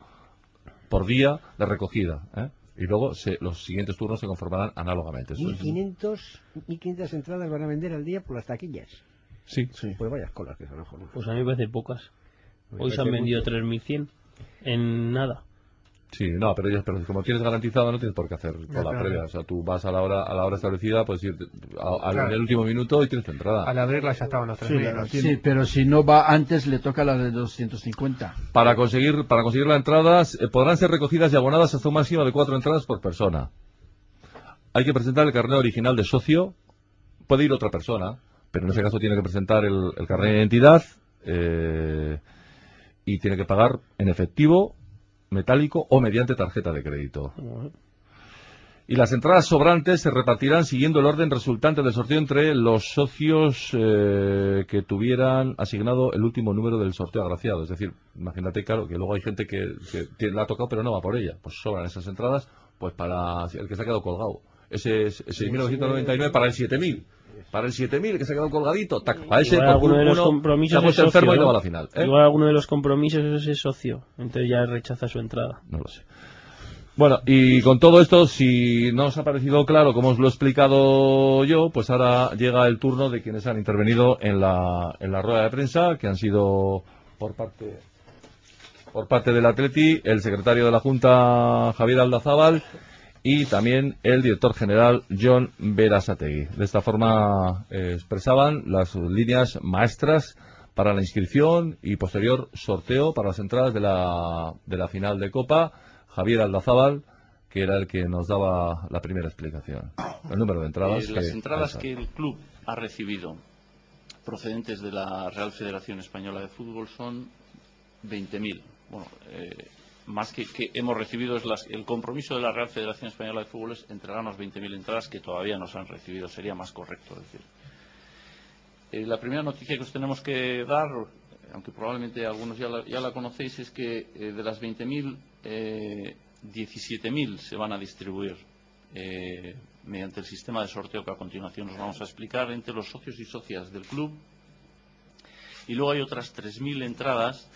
por día de recogida. ¿eh? Y luego se- los siguientes turnos se conformarán análogamente. Eso es- 1500, 1500 entradas van a vender al día por las taquillas. Sí. Sí. Pues vayas colas que son. Pues a mí me parece pocas. Me Hoy se han vendido mucho. 3.100 en nada. Sí, no, pero, ellos, pero como tienes garantizado no tienes por qué hacer cola claro. previa. O sea, tú vas a la hora a la hora establecida, puedes ir a- a- Claro. en el último minuto y tienes tu entrada. Al abrirla ya estaban los Sí, 3.000. la- ¿no? Sí, pero si no va antes, le toca la de 250. Para conseguir, para conseguir las entradas, eh, podrán ser recogidas y abonadas hasta un máximo de cuatro entradas por persona. Hay que presentar el carnet original de socio. Puede ir otra persona, pero en ese caso tiene que presentar el, el carnet de identidad eh, y tiene que pagar en efectivo, metálico o mediante tarjeta de crédito. Y las entradas sobrantes se repartirán siguiendo el orden resultante del sorteo entre los socios eh, que tuvieran asignado el último número del sorteo agraciado. Es decir, imagínate, claro, que luego hay gente que, la ha tocado pero no va por ella. Pues sobran esas entradas pues para el que se ha quedado colgado. Ese es 6.999 para el 7.000. Para el 7.000 que se ha quedado colgadito, tac, para ese Igual alguno de los uno se compromisos ha enfermo y no ¿no? va a la final. ¿eh? Igual alguno de los compromisos es ese socio. Entonces ya rechaza su entrada. No lo sé. Bueno, y con todo esto, si no os ha parecido claro como os lo he explicado yo, pues ahora llega el turno de quienes han intervenido en la, en la rueda de prensa, que han sido por parte por parte del Atleti, el secretario de la Junta Javier Aldazábal y también el director general John Berasategui. De esta forma eh, expresaban las líneas maestras para la inscripción y posterior sorteo para las entradas de la, de la final de Copa. Javier Aldazábal, que era el que nos daba la primera explicación. El número de entradas. Eh, las que- entradas ahí que el club ha recibido procedentes de la Real Federación Española de Fútbol son 20.000. Bueno, eh, más que, hemos recibido es las- el compromiso de la Real Federación Española de Fútbol es entregarnos 20.000 entradas que todavía no se han recibido. Sería más correcto decir. Eh, la primera noticia que os tenemos que dar, aunque probablemente algunos ya la, ya la conocéis, es que eh, de las 20.000, eh, 17.000 se van a distribuir eh, mediante el sistema de sorteo que a continuación os vamos a explicar entre los socios y socias del club. Y luego hay otras 3.000 entradas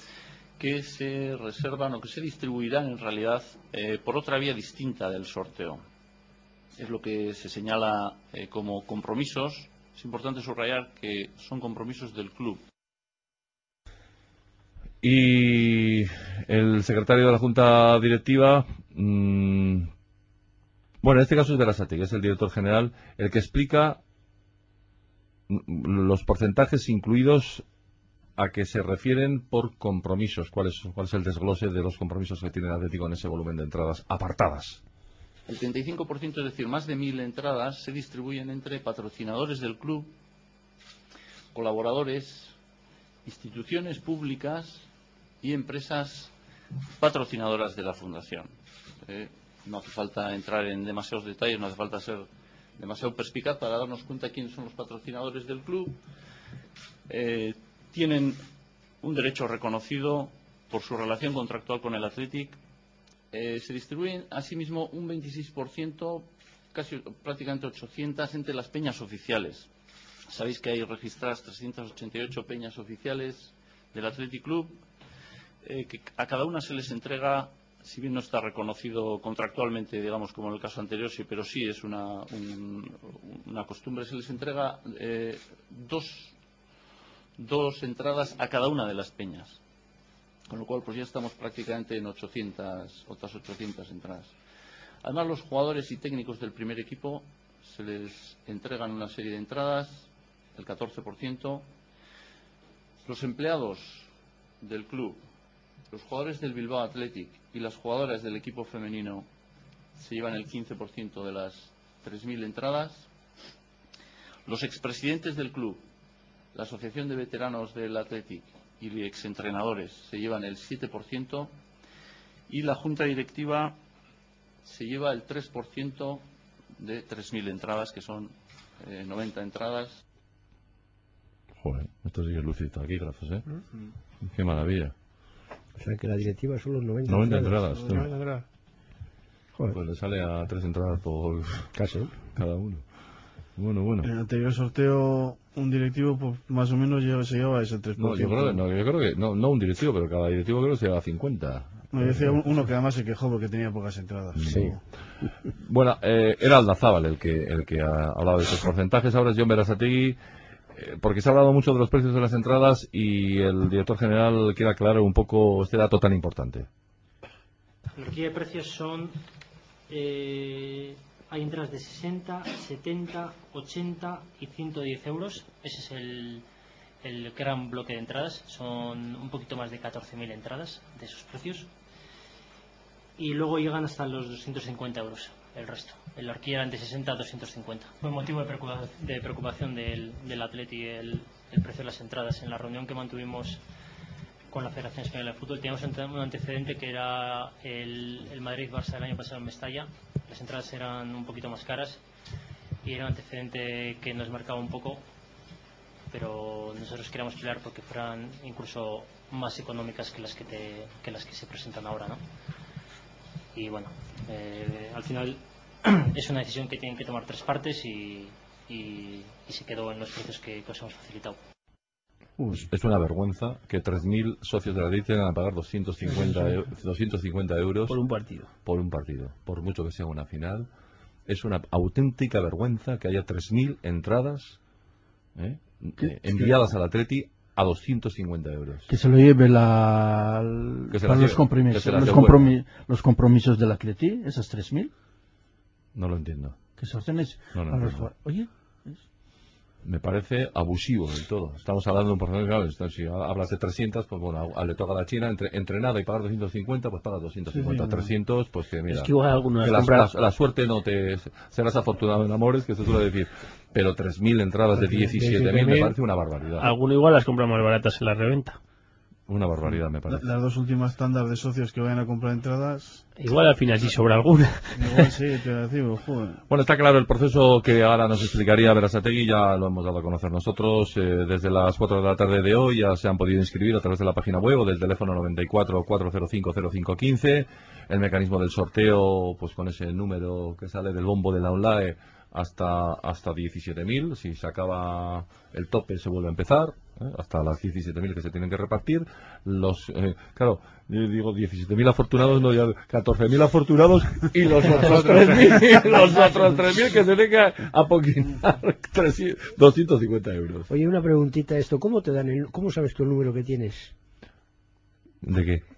que se reservan o que se distribuirán en realidad eh, por otra vía distinta del sorteo. Es lo que se señala eh, como compromisos. Es importante subrayar que son compromisos del club. Y el secretario de la Junta Directiva, mm, bueno, en este caso es Verasati, que es el director general, el que explica mm, los porcentajes incluidos a que se refieren por compromisos. ¿Cuál es, cuál es el desglose de los compromisos que tiene el Atlético en ese volumen de entradas apartadas? El 35%, es decir, más de mil entradas, se distribuyen entre patrocinadores del club, colaboradores, instituciones públicas y empresas patrocinadoras de la Fundación. Eh, no hace falta entrar en demasiados detalles, no hace falta ser demasiado perspicaz para darnos cuenta quiénes son los patrocinadores del club. Eh, tienen un derecho reconocido por su relación contractual con el Athletic eh, se distribuyen asimismo un 26%, casi prácticamente 800, entre las peñas oficiales. Sabéis que hay registradas 388 peñas oficiales del Athletic Club, eh, que a cada una se les entrega, si bien no está reconocido contractualmente, digamos, como en el caso anterior, sí, pero sí es una, un- una costumbre, se les entrega eh, dos, dos entradas a cada una de las peñas. Con lo cual, pues ya estamos prácticamente en 800, otras 800 entradas. Además, los jugadores y técnicos del primer equipo se les entregan una serie de entradas, el 14%. Los empleados del club, los jugadores del Bilbao Athletic y las jugadoras del equipo femenino se llevan el 15% de las 3.000 entradas. Los expresidentes del club, la Asociación de Veteranos del Athletic y exentrenadores se llevan el 7% y la Junta Directiva se lleva el 3% de 3.000 entradas, que son eh, 90 entradas. Joder, esto sigue lucito aquí, gracias, ¿eh? Qué maravilla. O sea que la directiva son los 90, 90 entradas. tú. Joder. Pues le sale a tres entradas por Casi. cada uno. Bueno, bueno. En el anterior sorteo, un directivo pues, más o menos se lleva ese 3%. No, yo creo que, no, yo creo que no, no un directivo, pero cada directivo creo que se lleva 50. No, yo decía un- uno que además se quejó porque tenía pocas entradas. Sí. Bueno, eh, era Aldazábal el que, el que ha hablado de esos porcentajes. Ahora es John Berasategui, eh, porque se ha hablado mucho de los precios de las entradas y el director general quiere aclarar un poco este dato tan importante. La horquilla de precios son. eh, hay entradas de 60, 70, 80 y 110 euros. Ese es el, el gran bloque de entradas. Son un poquito más de 14.000 entradas de esos precios. Y luego llegan hasta los 250 euros el resto. En la horquilla eran de 60 a 250. Fue motivo de preocupación, de preocupación del, del Atleti el, el precio de las entradas. En la reunión que mantuvimos con la Federación Española de Fútbol teníamos un antecedente que era el, el Madrid-Barça del año pasado en Mestalla. Las entradas eran un poquito más caras y era un antecedente que nos marcaba un poco, pero nosotros queríamos pelear porque fueran incluso más económicas que las que, se presentan ahora, ¿no? Y bueno, eh, al final [CLEARS THROAT] es una decisión que tienen que tomar tres partes y se quedó en los precios que, que os hemos facilitado. Es una vergüenza que 3.000 socios de la ley tengan que pagar 250, eu- 250 euros Por un partido. por un partido, por mucho que sea una final. Es una auténtica vergüenza que haya 3.000 entradas ¿eh? Eh, enviadas al Atleti a 250 euros. Que se lo lleve la, Que se para los, lleve, compromisos, que se los, los compromisos del Atleti, esas 3.000, No lo entiendo. que se ordenes No, no jugadores. Oye, Me parece abusivo del todo. Estamos hablando de un porcentaje, claro, si hablas de 300, pues bueno, a- le toca a la China entre, entrenado y pagar 250, pues paga 250. Sí, sí, 300, pues que mira. Es que igual algunas que la, compras- la- la suerte no te. Serás afortunado en amores, que se suele decir. Pero 3.000 entradas de 17.000 me 17.000, parece una barbaridad. Alguno igual las compra más baratas en la reventa. Una barbaridad, me La- parece. las dos últimas tandas de socios que vayan a comprar entradas. Igual al final sí sobra alguna. Igual sí, te voy a decir, joder. Bueno, está claro el proceso que ahora nos explicaría Berasategui, ya lo hemos dado a conocer nosotros. eh, desde las 4 de la tarde de hoy ya se han podido inscribir a través de la página web o del teléfono 94 405 0515. El mecanismo del sorteo, pues con ese número que sale del bombo de la online hasta, hasta 17.000. Si se acaba el tope se vuelve a empezar, ¿eh? hasta las 17.000 que se tienen que repartir. Los, eh, claro, yo digo 17.000 afortunados, no ya 14.000 afortunados y los otros 3.000, los otros 3.000 [LAUGHS] que se tengan que apoquinar [LAUGHS] 300, 250 euros. Oye, una preguntita esto, ¿cómo te dan el, cómo sabes tú el número que tienes? ¿De qué?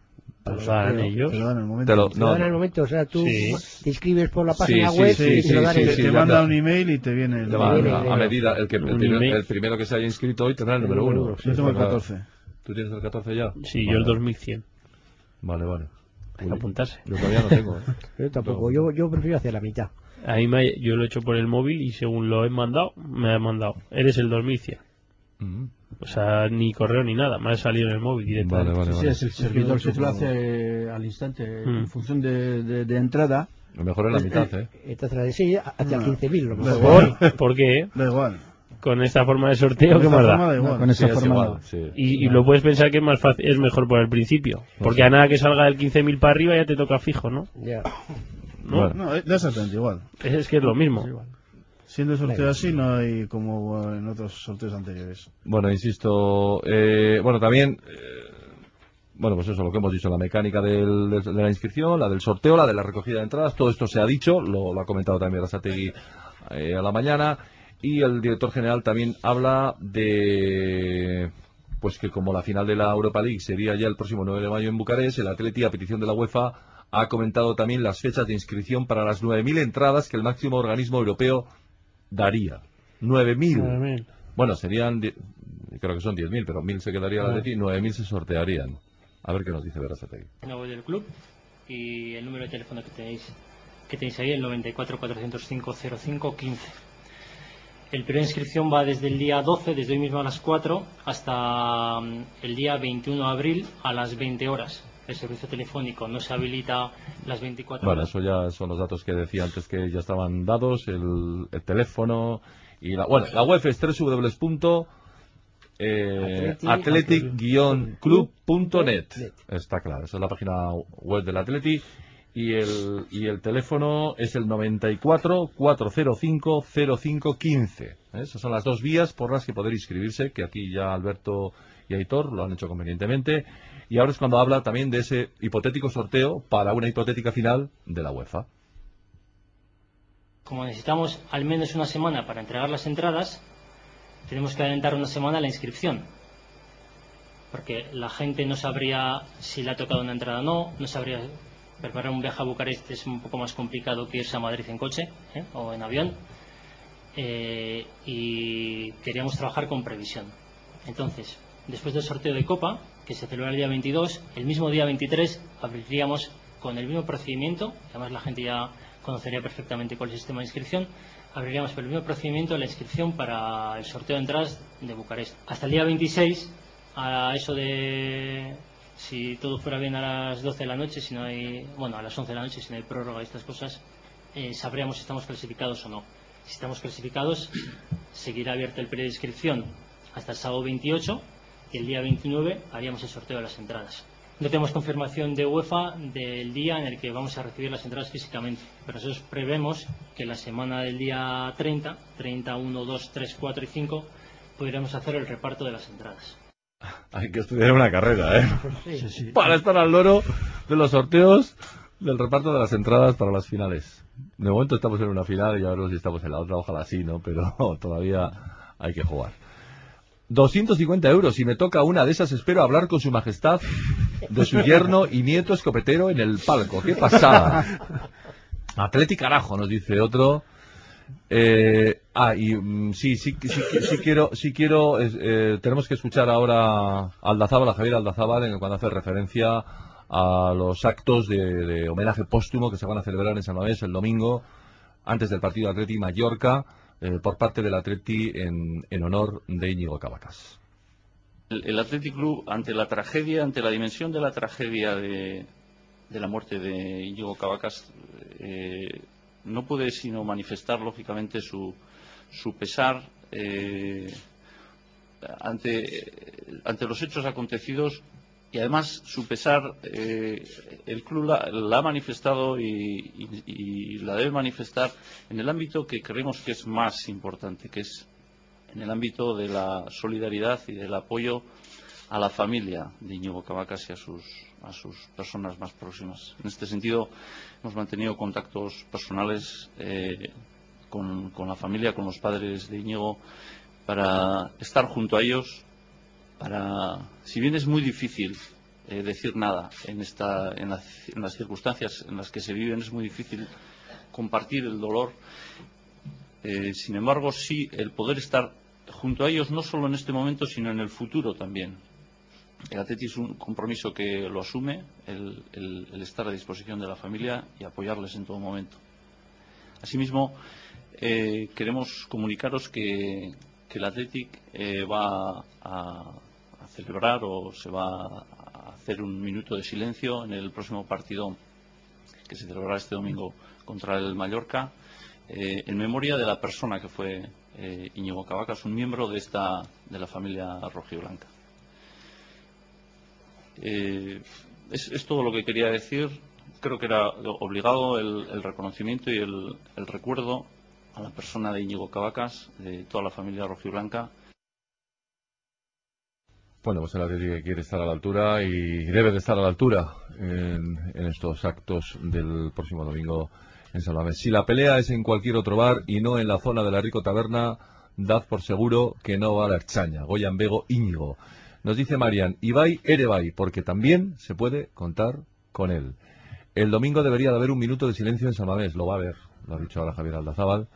Te lo dan ellos. Te lo dan en el momento. Te lo- Te no, lo dan al momento, o sea, tú Sí. te inscribes por la página sí, web sí, y sí, te lo dan sí, te manda un email y te viene el. Le va- viene a, el- a medida, el, que, el, primero, el primero que se haya inscrito hoy tendrá el número número uno. Yo tengo el Pues nada. 14. ¿Tú tienes el 14 ya? Sí, yo Vale, el 2100. Vale, vale. Hay que apuntarse. Yo todavía no tengo. ¿eh? [LAUGHS] Yo tampoco, yo, yo prefiero hacer la mitad. A mí me- yo lo he hecho por el móvil y según lo he mandado, me ha mandado. Eres el 2100. Mm. O sea, ni correo ni nada, me ha salido en el móvil directamente. Vale, vale, sí, vale. es el servidor que te lo hace al instante, Mm. en función de, de- de entrada. Lo mejor es la mitad, ¿eh? Entonces la de sí, hacia No. 15.000 lo mejor. igual. [LAUGHS] ¿Por qué? Da igual. Con esta forma de sorteo, ¿qué más da? igual. No, con esa Sí, es forma igual, no. sí. Y, y lo puedes pensar que es más fácil, es mejor por el principio. Porque a nada que salga del 15.000 para arriba ya te toca fijo, ¿no? Ya. ¿No? Bueno. No, da exactamente igual. Es que es lo mismo. Siendo sorteo así, no hay como en otros sorteos anteriores. Bueno, insisto, eh, bueno, también, eh, bueno, pues eso, lo que hemos dicho, la mecánica del- de, la inscripción, la del sorteo, la de la recogida de entradas, todo esto se ha dicho, lo, lo ha comentado también Rasategui eh, a la mañana, y el director general también habla de, pues que como la final de la Europa League sería ya el próximo 9 de mayo en Bucarest, el Atleti, a petición de la UEFA, ha comentado también las fechas de inscripción para las 9.000 entradas que el máximo organismo europeo daría. 9.000. 9.000. Bueno, serían, creo que son 10.000, pero 1.000 se quedaría. Atleti, 9.000 se sortearían. A ver qué nos dice Berasategui. la web del club y el número de teléfono que tenéis que tenéis ahí el 94 405 05 15 el periodo de inscripción va desde el día 12 desde hoy mismo a las 4 hasta mm, el día 21 de abril a las 20 horas el servicio telefónico no se habilita las 24 Bueno, horas eso ya son los datos que decía antes que ya estaban dados, el, el teléfono y la... Bueno, la web es www. Eh, athletic-club.net está claro, esa es la página web del Atleti y el, y el teléfono es el 94 405 0515 ¿eh? esas son las dos vías por las que poder inscribirse que aquí ya Alberto y Aitor lo han hecho convenientemente y ahora es cuando habla también de ese hipotético sorteo para una hipotética final de la UEFA como necesitamos al menos una semana para entregar las entradas, tenemos que adelantar una semana la inscripción. Porque la gente no sabría si le ha tocado una entrada o no, no sabría preparar un viaje a Bucarest es un poco más complicado que irse a Madrid en coche ¿eh? o en avión. Eh, y queríamos trabajar con previsión. Entonces, después del sorteo de Copa, que se celebra el día 22, el mismo día 23 abriríamos con el mismo procedimiento, además la gente ya conocería perfectamente cuál es el sistema de inscripción, abriríamos por el mismo procedimiento la inscripción para el sorteo de entradas de Bucarest. Hasta el día 26, a eso de si todo fuera bien a las 12 de la noche, si no hay, bueno, a las 11 de la noche, si no hay prórroga y estas cosas, eh, sabríamos si estamos clasificados o no. Si estamos clasificados, seguirá abierto el periodo de inscripción hasta el sábado 28 y el día 29 haríamos el sorteo de las entradas. No tenemos confirmación de UEFA del día en el que vamos a recibir las entradas físicamente, pero nosotros prevemos que la semana del día 30, 30, 1, 2, 3, 4 y 5, podríamos hacer el reparto de las entradas. [LAUGHS] hay que estudiar una carrera ¿eh? Sí, sí. para estar al loro de los sorteos del reparto de las entradas para las finales de momento estamos en una final y a ver si estamos en la otra ojalá sí ¿no? pero [LAUGHS] todavía hay que jugar 250 euros. Si me toca una de esas, espero hablar con su majestad de su yerno y nieto escopetero en el palco. ¡Qué pasada! Atleti carajo, nos dice otro. Eh, ah, y mm, sí, sí, sí, sí quiero, sí quiero, eh, tenemos que escuchar ahora a Aldazábal, a Javier Aldazábal, cuando hace referencia a los actos de, de homenaje póstumo que se van a celebrar en San Mamés el domingo, antes del partido Atleti Mallorca, eh, por parte del Atleti en, en honor de Íñigo Cabacas. El, el Club, ante la tragedia, ante la dimensión de la tragedia de, la muerte de Íñigo Cabacas, eh, no puede sino manifestar, lógicamente, su, su pesar eh, ante los hechos acontecidos y además su pesar eh, el club la, ha manifestado y, la debe manifestar en el ámbito que creemos que es más importante, que es en el ámbito de la solidaridad y del apoyo a la familia de Íñigo Cabacas y a sus, a sus personas más próximas. En este sentido, hemos mantenido contactos personales eh, con, con la familia, con los padres de Íñigo, para estar junto a ellos, para, si bien es muy difícil eh, decir nada en, esta, en, las, circunstancias en las que se viven, es muy difícil compartir el dolor. Eh, sin embargo, sí el poder estar junto a ellos, no solo en este momento, sino en el futuro también. El Atleti es un compromiso que lo asume, el estar a disposición de la familia y apoyarles en todo momento. Asimismo, eh, queremos comunicaros que, que el Athletic eh, va a, celebrar o se va a hacer un minuto de silencio en el próximo partido que se celebrará este domingo contra el Mallorca, eh, en memoria de la persona que fue eh, Íñigo Cabacas, un miembro de esta de la familia rojiblanca. Eh, es, todo lo que quería decir. Creo que era obligado el, reconocimiento y el recuerdo a la persona de Íñigo Cabacas, de toda la familia rojiblanca. Bueno, pues el Atlético quiere estar a la altura y debe de estar a la altura en, estos actos del próximo domingo en San Mamés. Si la pelea es en cualquier otro bar y no en la zona de la Rico Taberna, dad por seguro que no va a la extraña. Goyan Bego Íñigo. Nos dice Marian, Ibai Erebay, porque también se puede contar con él. El domingo debería de haber un minuto de silencio en San lo va a haber, lo ha dicho ahora Javier Aldazábal.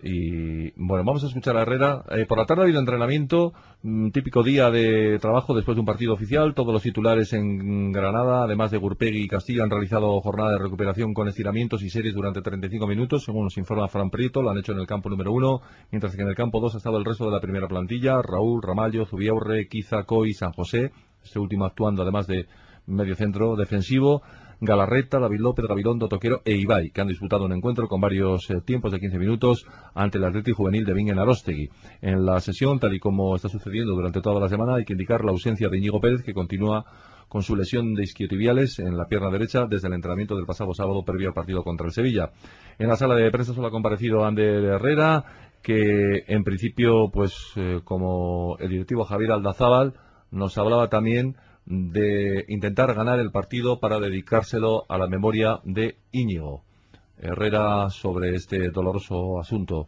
Y bueno, vamos a escuchar a Herrera. Eh, por la tarde ha habido entrenamiento, un típico día de trabajo después de un partido oficial. Todos los titulares en Granada, además de Gurpegui y Castillo, han realizado jornada de recuperación con estiramientos y series durante 35 minutos, según nos informa Fran Prieto. Lo han hecho en el campo número uno, mientras que en el campo dos ha estado el resto de la primera plantilla: Raúl, Ramallo, Zubiaurre, Quiza, Coy, San José. Este último actuando además de medio centro defensivo. Galarreta, David López, Gabilondo, Toquero e Ibai, que han disputado un encuentro con varios eh, tiempos de 15 minutos ante el Atlético Juvenil de Bingen Arostegui. En la sesión, tal y como está sucediendo durante toda la semana, hay que indicar la ausencia de Íñigo Pérez, que continúa con su lesión de isquiotibiales en la pierna derecha desde el entrenamiento del pasado sábado previo al partido contra el Sevilla. En la sala de prensa solo ha comparecido Ander Herrera, que en principio, pues eh, como el directivo Javier Aldazábal, nos hablaba también de intentar ganar el partido para dedicárselo a la memoria de Íñigo. Herrera sobre este doloroso asunto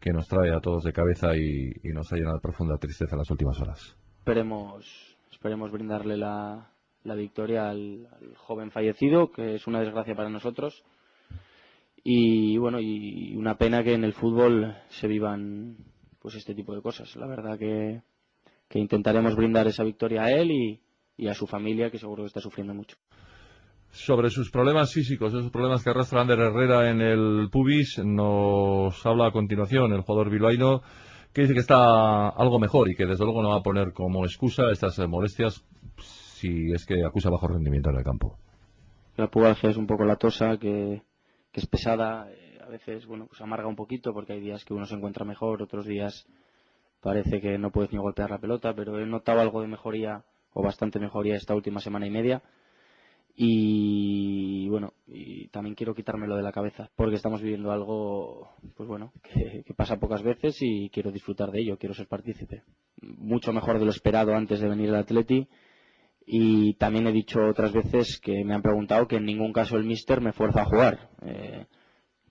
que nos trae a todos de cabeza y, nos ha llenado de profunda tristeza en las últimas horas. Esperemos, esperemos brindarle la, victoria al, joven fallecido, que es una desgracia para nosotros. Y bueno, y una pena que en el fútbol se vivan pues este tipo de cosas. La verdad que, que intentaremos brindar esa victoria a él y, y a su familia, que seguro que está sufriendo mucho. Sobre sus problemas físicos, esos problemas que arrastra Ander Herrera en el pubis, nos habla a continuación el jugador bilbaíno, que dice que está algo mejor y que desde luego no va a poner como excusa estas molestias si es que acusa bajo rendimiento en el campo. La pubalgia es un poco la tosa, que, es pesada, eh, a veces bueno pues amarga un poquito porque hay días que uno se encuentra mejor, otros días parece que no puedes ni golpear la pelota, pero he notado algo de mejoría o bastante mejoría esta última semana y media. Y bueno, y también quiero quitármelo de la cabeza, porque estamos viviendo algo, pues bueno, que, pasa pocas veces y quiero disfrutar de ello, quiero ser partícipe. Mucho mejor de lo esperado antes de venir al Atleti. Y también he dicho otras veces que me han preguntado que en ningún caso el Mister me fuerza a jugar. Eh,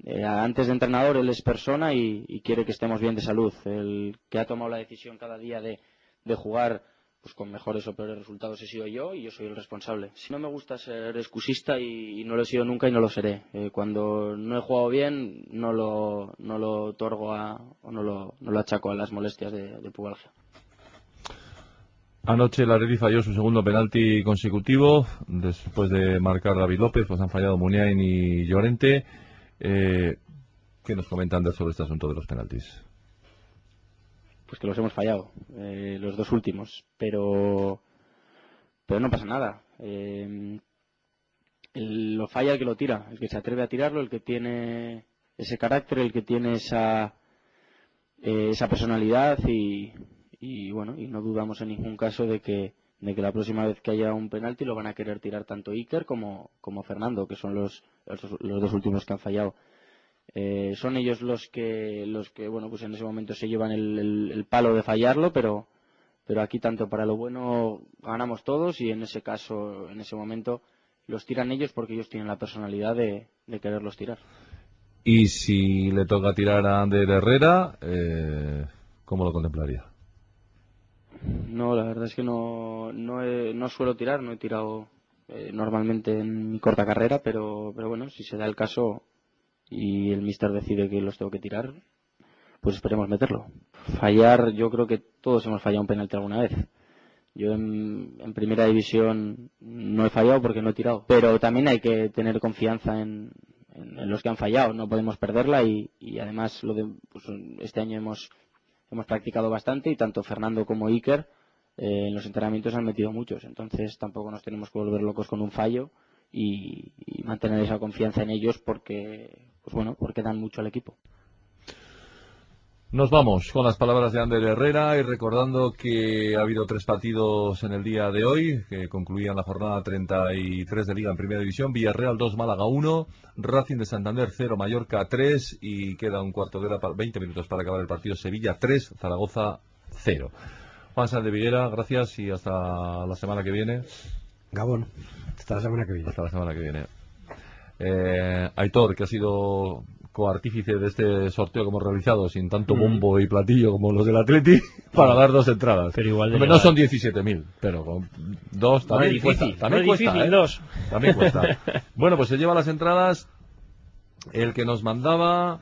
eh, antes de entrenador, él es persona y, quiere que estemos bien de salud. El que ha tomado la decisión cada día de, de jugar pues con mejores o peores resultados he sido yo y yo soy el responsable. Si no me gusta ser excusista y, no lo he sido nunca y no lo seré. Eh, cuando no he jugado bien no lo, no lo otorgo a, o no lo, no lo achaco a las molestias de, de. Anoche la Redi falló su segundo penalti consecutivo después de marcar David López, pues han fallado Muniain y Llorente. Eh, ¿Qué nos comentan sobre este asunto de los penaltis? Pues que los hemos fallado, eh, los dos últimos, pero, pero no pasa nada. Eh, lo falla el que lo tira, el que se atreve a tirarlo, el que tiene ese carácter, el que tiene esa, eh, esa personalidad y, y, bueno, y no dudamos en ningún caso de que, de que la próxima vez que haya un penalti lo van a querer tirar tanto Iker como, como Fernando, que son los, los dos últimos que han fallado. Eh, son ellos los que, los que, bueno, pues en ese momento se llevan el, palo de fallarlo, pero, pero aquí tanto para lo bueno ganamos todos y en ese caso, en ese momento, los tiran ellos porque ellos tienen la personalidad de, quererlos tirar. Y si le toca tirar a Ander Herrera, eh, ¿cómo lo contemplaría? No, la verdad es que no, no, no suelo tirar, no he tirado eh, normalmente en mi corta carrera, pero, pero bueno, si se da el caso, y el mister decide que los tengo que tirar, pues esperemos meterlo. Fallar, yo creo que todos hemos fallado un penalti alguna vez. Yo en, primera división no he fallado porque no he tirado. Pero también hay que tener confianza en, los que han fallado. No podemos perderla y, además lo de, pues, este año hemos, hemos practicado bastante y tanto Fernando como Iker eh, en los entrenamientos han metido muchos. Entonces tampoco nos tenemos que volver locos con un fallo y, mantener esa confianza en ellos porque, pues bueno, porque dan mucho al equipo. Nos vamos con las palabras de Ander Herrera y recordando que ha habido tres partidos en el día de hoy que concluían la jornada 33 de Liga en Primera División. Villarreal 2, Málaga 1, Racing de Santander 0, Mallorca 3 y queda un cuarto de hora, 20 minutos para acabar el partido. Sevilla 3, Zaragoza 0. Juan Sánchez de Viguera, gracias y hasta la semana que viene. Gabón. Hasta la semana que viene. Hasta la semana que viene. Eh, Aitor, que ha sido coartífice de este sorteo que hemos realizado sin tanto Mm. bombo y platillo como los del Atleti [LAUGHS] para dar dos entradas. Pero igual de Hombre, no son 17.000, pero con dos No también difícil, cuesta. También no cuesta, difícil, ¿eh? dos. También cuesta. [LAUGHS] bueno, pues se lleva las entradas el que nos mandaba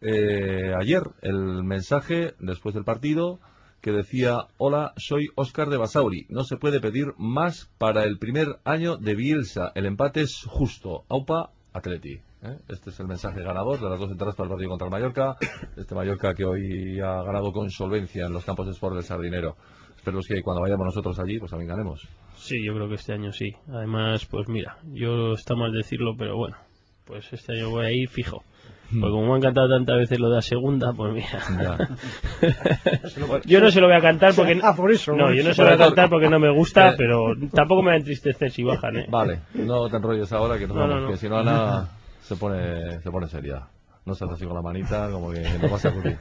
eh, ayer el mensaje después del partido que decía, hola, soy Óscar de Basauri. No se puede pedir más para el primer año de Bielsa. El empate es justo. Aupa, Atleti. ¿eh? Este es el mensaje ganador de las dos entradas para el partido contra el Mallorca. Este Mallorca que hoy ha ganado con solvencia en los campos de sport del Sardinero. Espero que cuando vayamos nosotros allí, pues también ganemos. Sí, yo creo que este año sí. Además, pues mira, yo está mal decirlo, pero bueno, pues este año voy a ir fijo. Porque como me han cantado tantas veces lo de la segunda, pues mira. [LAUGHS] yo no se lo voy a cantar porque... Ah, por eso. No, yo no se lo voy a cantar porque no me gusta, pero tampoco me va a entristecer si bajan, ¿eh? Vale, no te enrolles ahora que, nos No, no, vamos, no. que si no Ana se pone, se pone seria. No se hace así con la manita, como que no vas a acudir.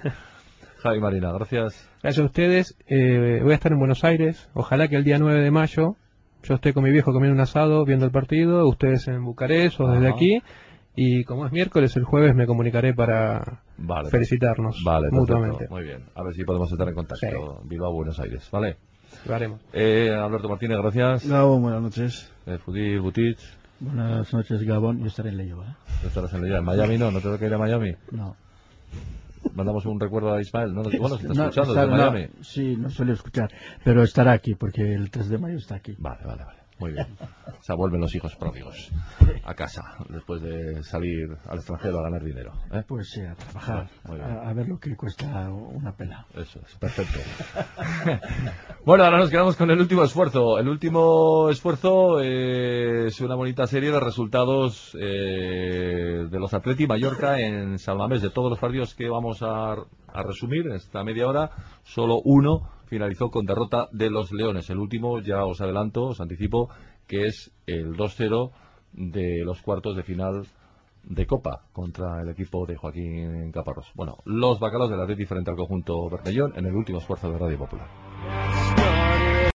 Javi Marina, gracias. Gracias a ustedes. Eh, voy a estar en Buenos Aires. Ojalá que el día 9 de mayo yo esté con mi viejo comiendo un asado, viendo el partido, ustedes en Bucarest o desde Ajá. aquí. Y como es miércoles, el jueves me comunicaré para Vale. felicitarnos Vale, mutuamente. perfecto. Muy bien. A ver si podemos estar en contacto. Bilbao, Buenos Aires. Vale. Lo haremos. Eh, Alberto Martínez, gracias. Gabo, buenas noches. Eh, Butich. Buenas noches, Gabón. Yo estaré en Leyoa. ¿eh? ¿No estarás en, en Miami? No, no tengo que ir a Miami. No. Mandamos un recuerdo a Ismael. No, bueno, se está No, escuchando está- desde no, Miami. sí, no suele escuchar, pero estará aquí porque el 3 de mayo está aquí. Vale, vale, vale. Muy bien. O sea, vuelven los hijos pródigos a casa después de salir al extranjero a ganar dinero. ¿eh? Pues sí, a trabajar, a, a ver lo que cuesta una pela. Eso es, perfecto. [LAUGHS] bueno, ahora nos quedamos con el último esfuerzo. El último esfuerzo eh, es una bonita serie de resultados eh, de los Atleti Mallorca en Salmamés. De todos los partidos que vamos a, a resumir en esta media hora, solo uno finalizó con derrota de los Leones. El último, ya os adelanto, os anticipo, que es el 2-0 de los cuartos de final de Copa contra el equipo de Joaquín Caparrós. Bueno, los bacalos del Atleti frente al conjunto Bermellón en el último esfuerzo de Radio Popular.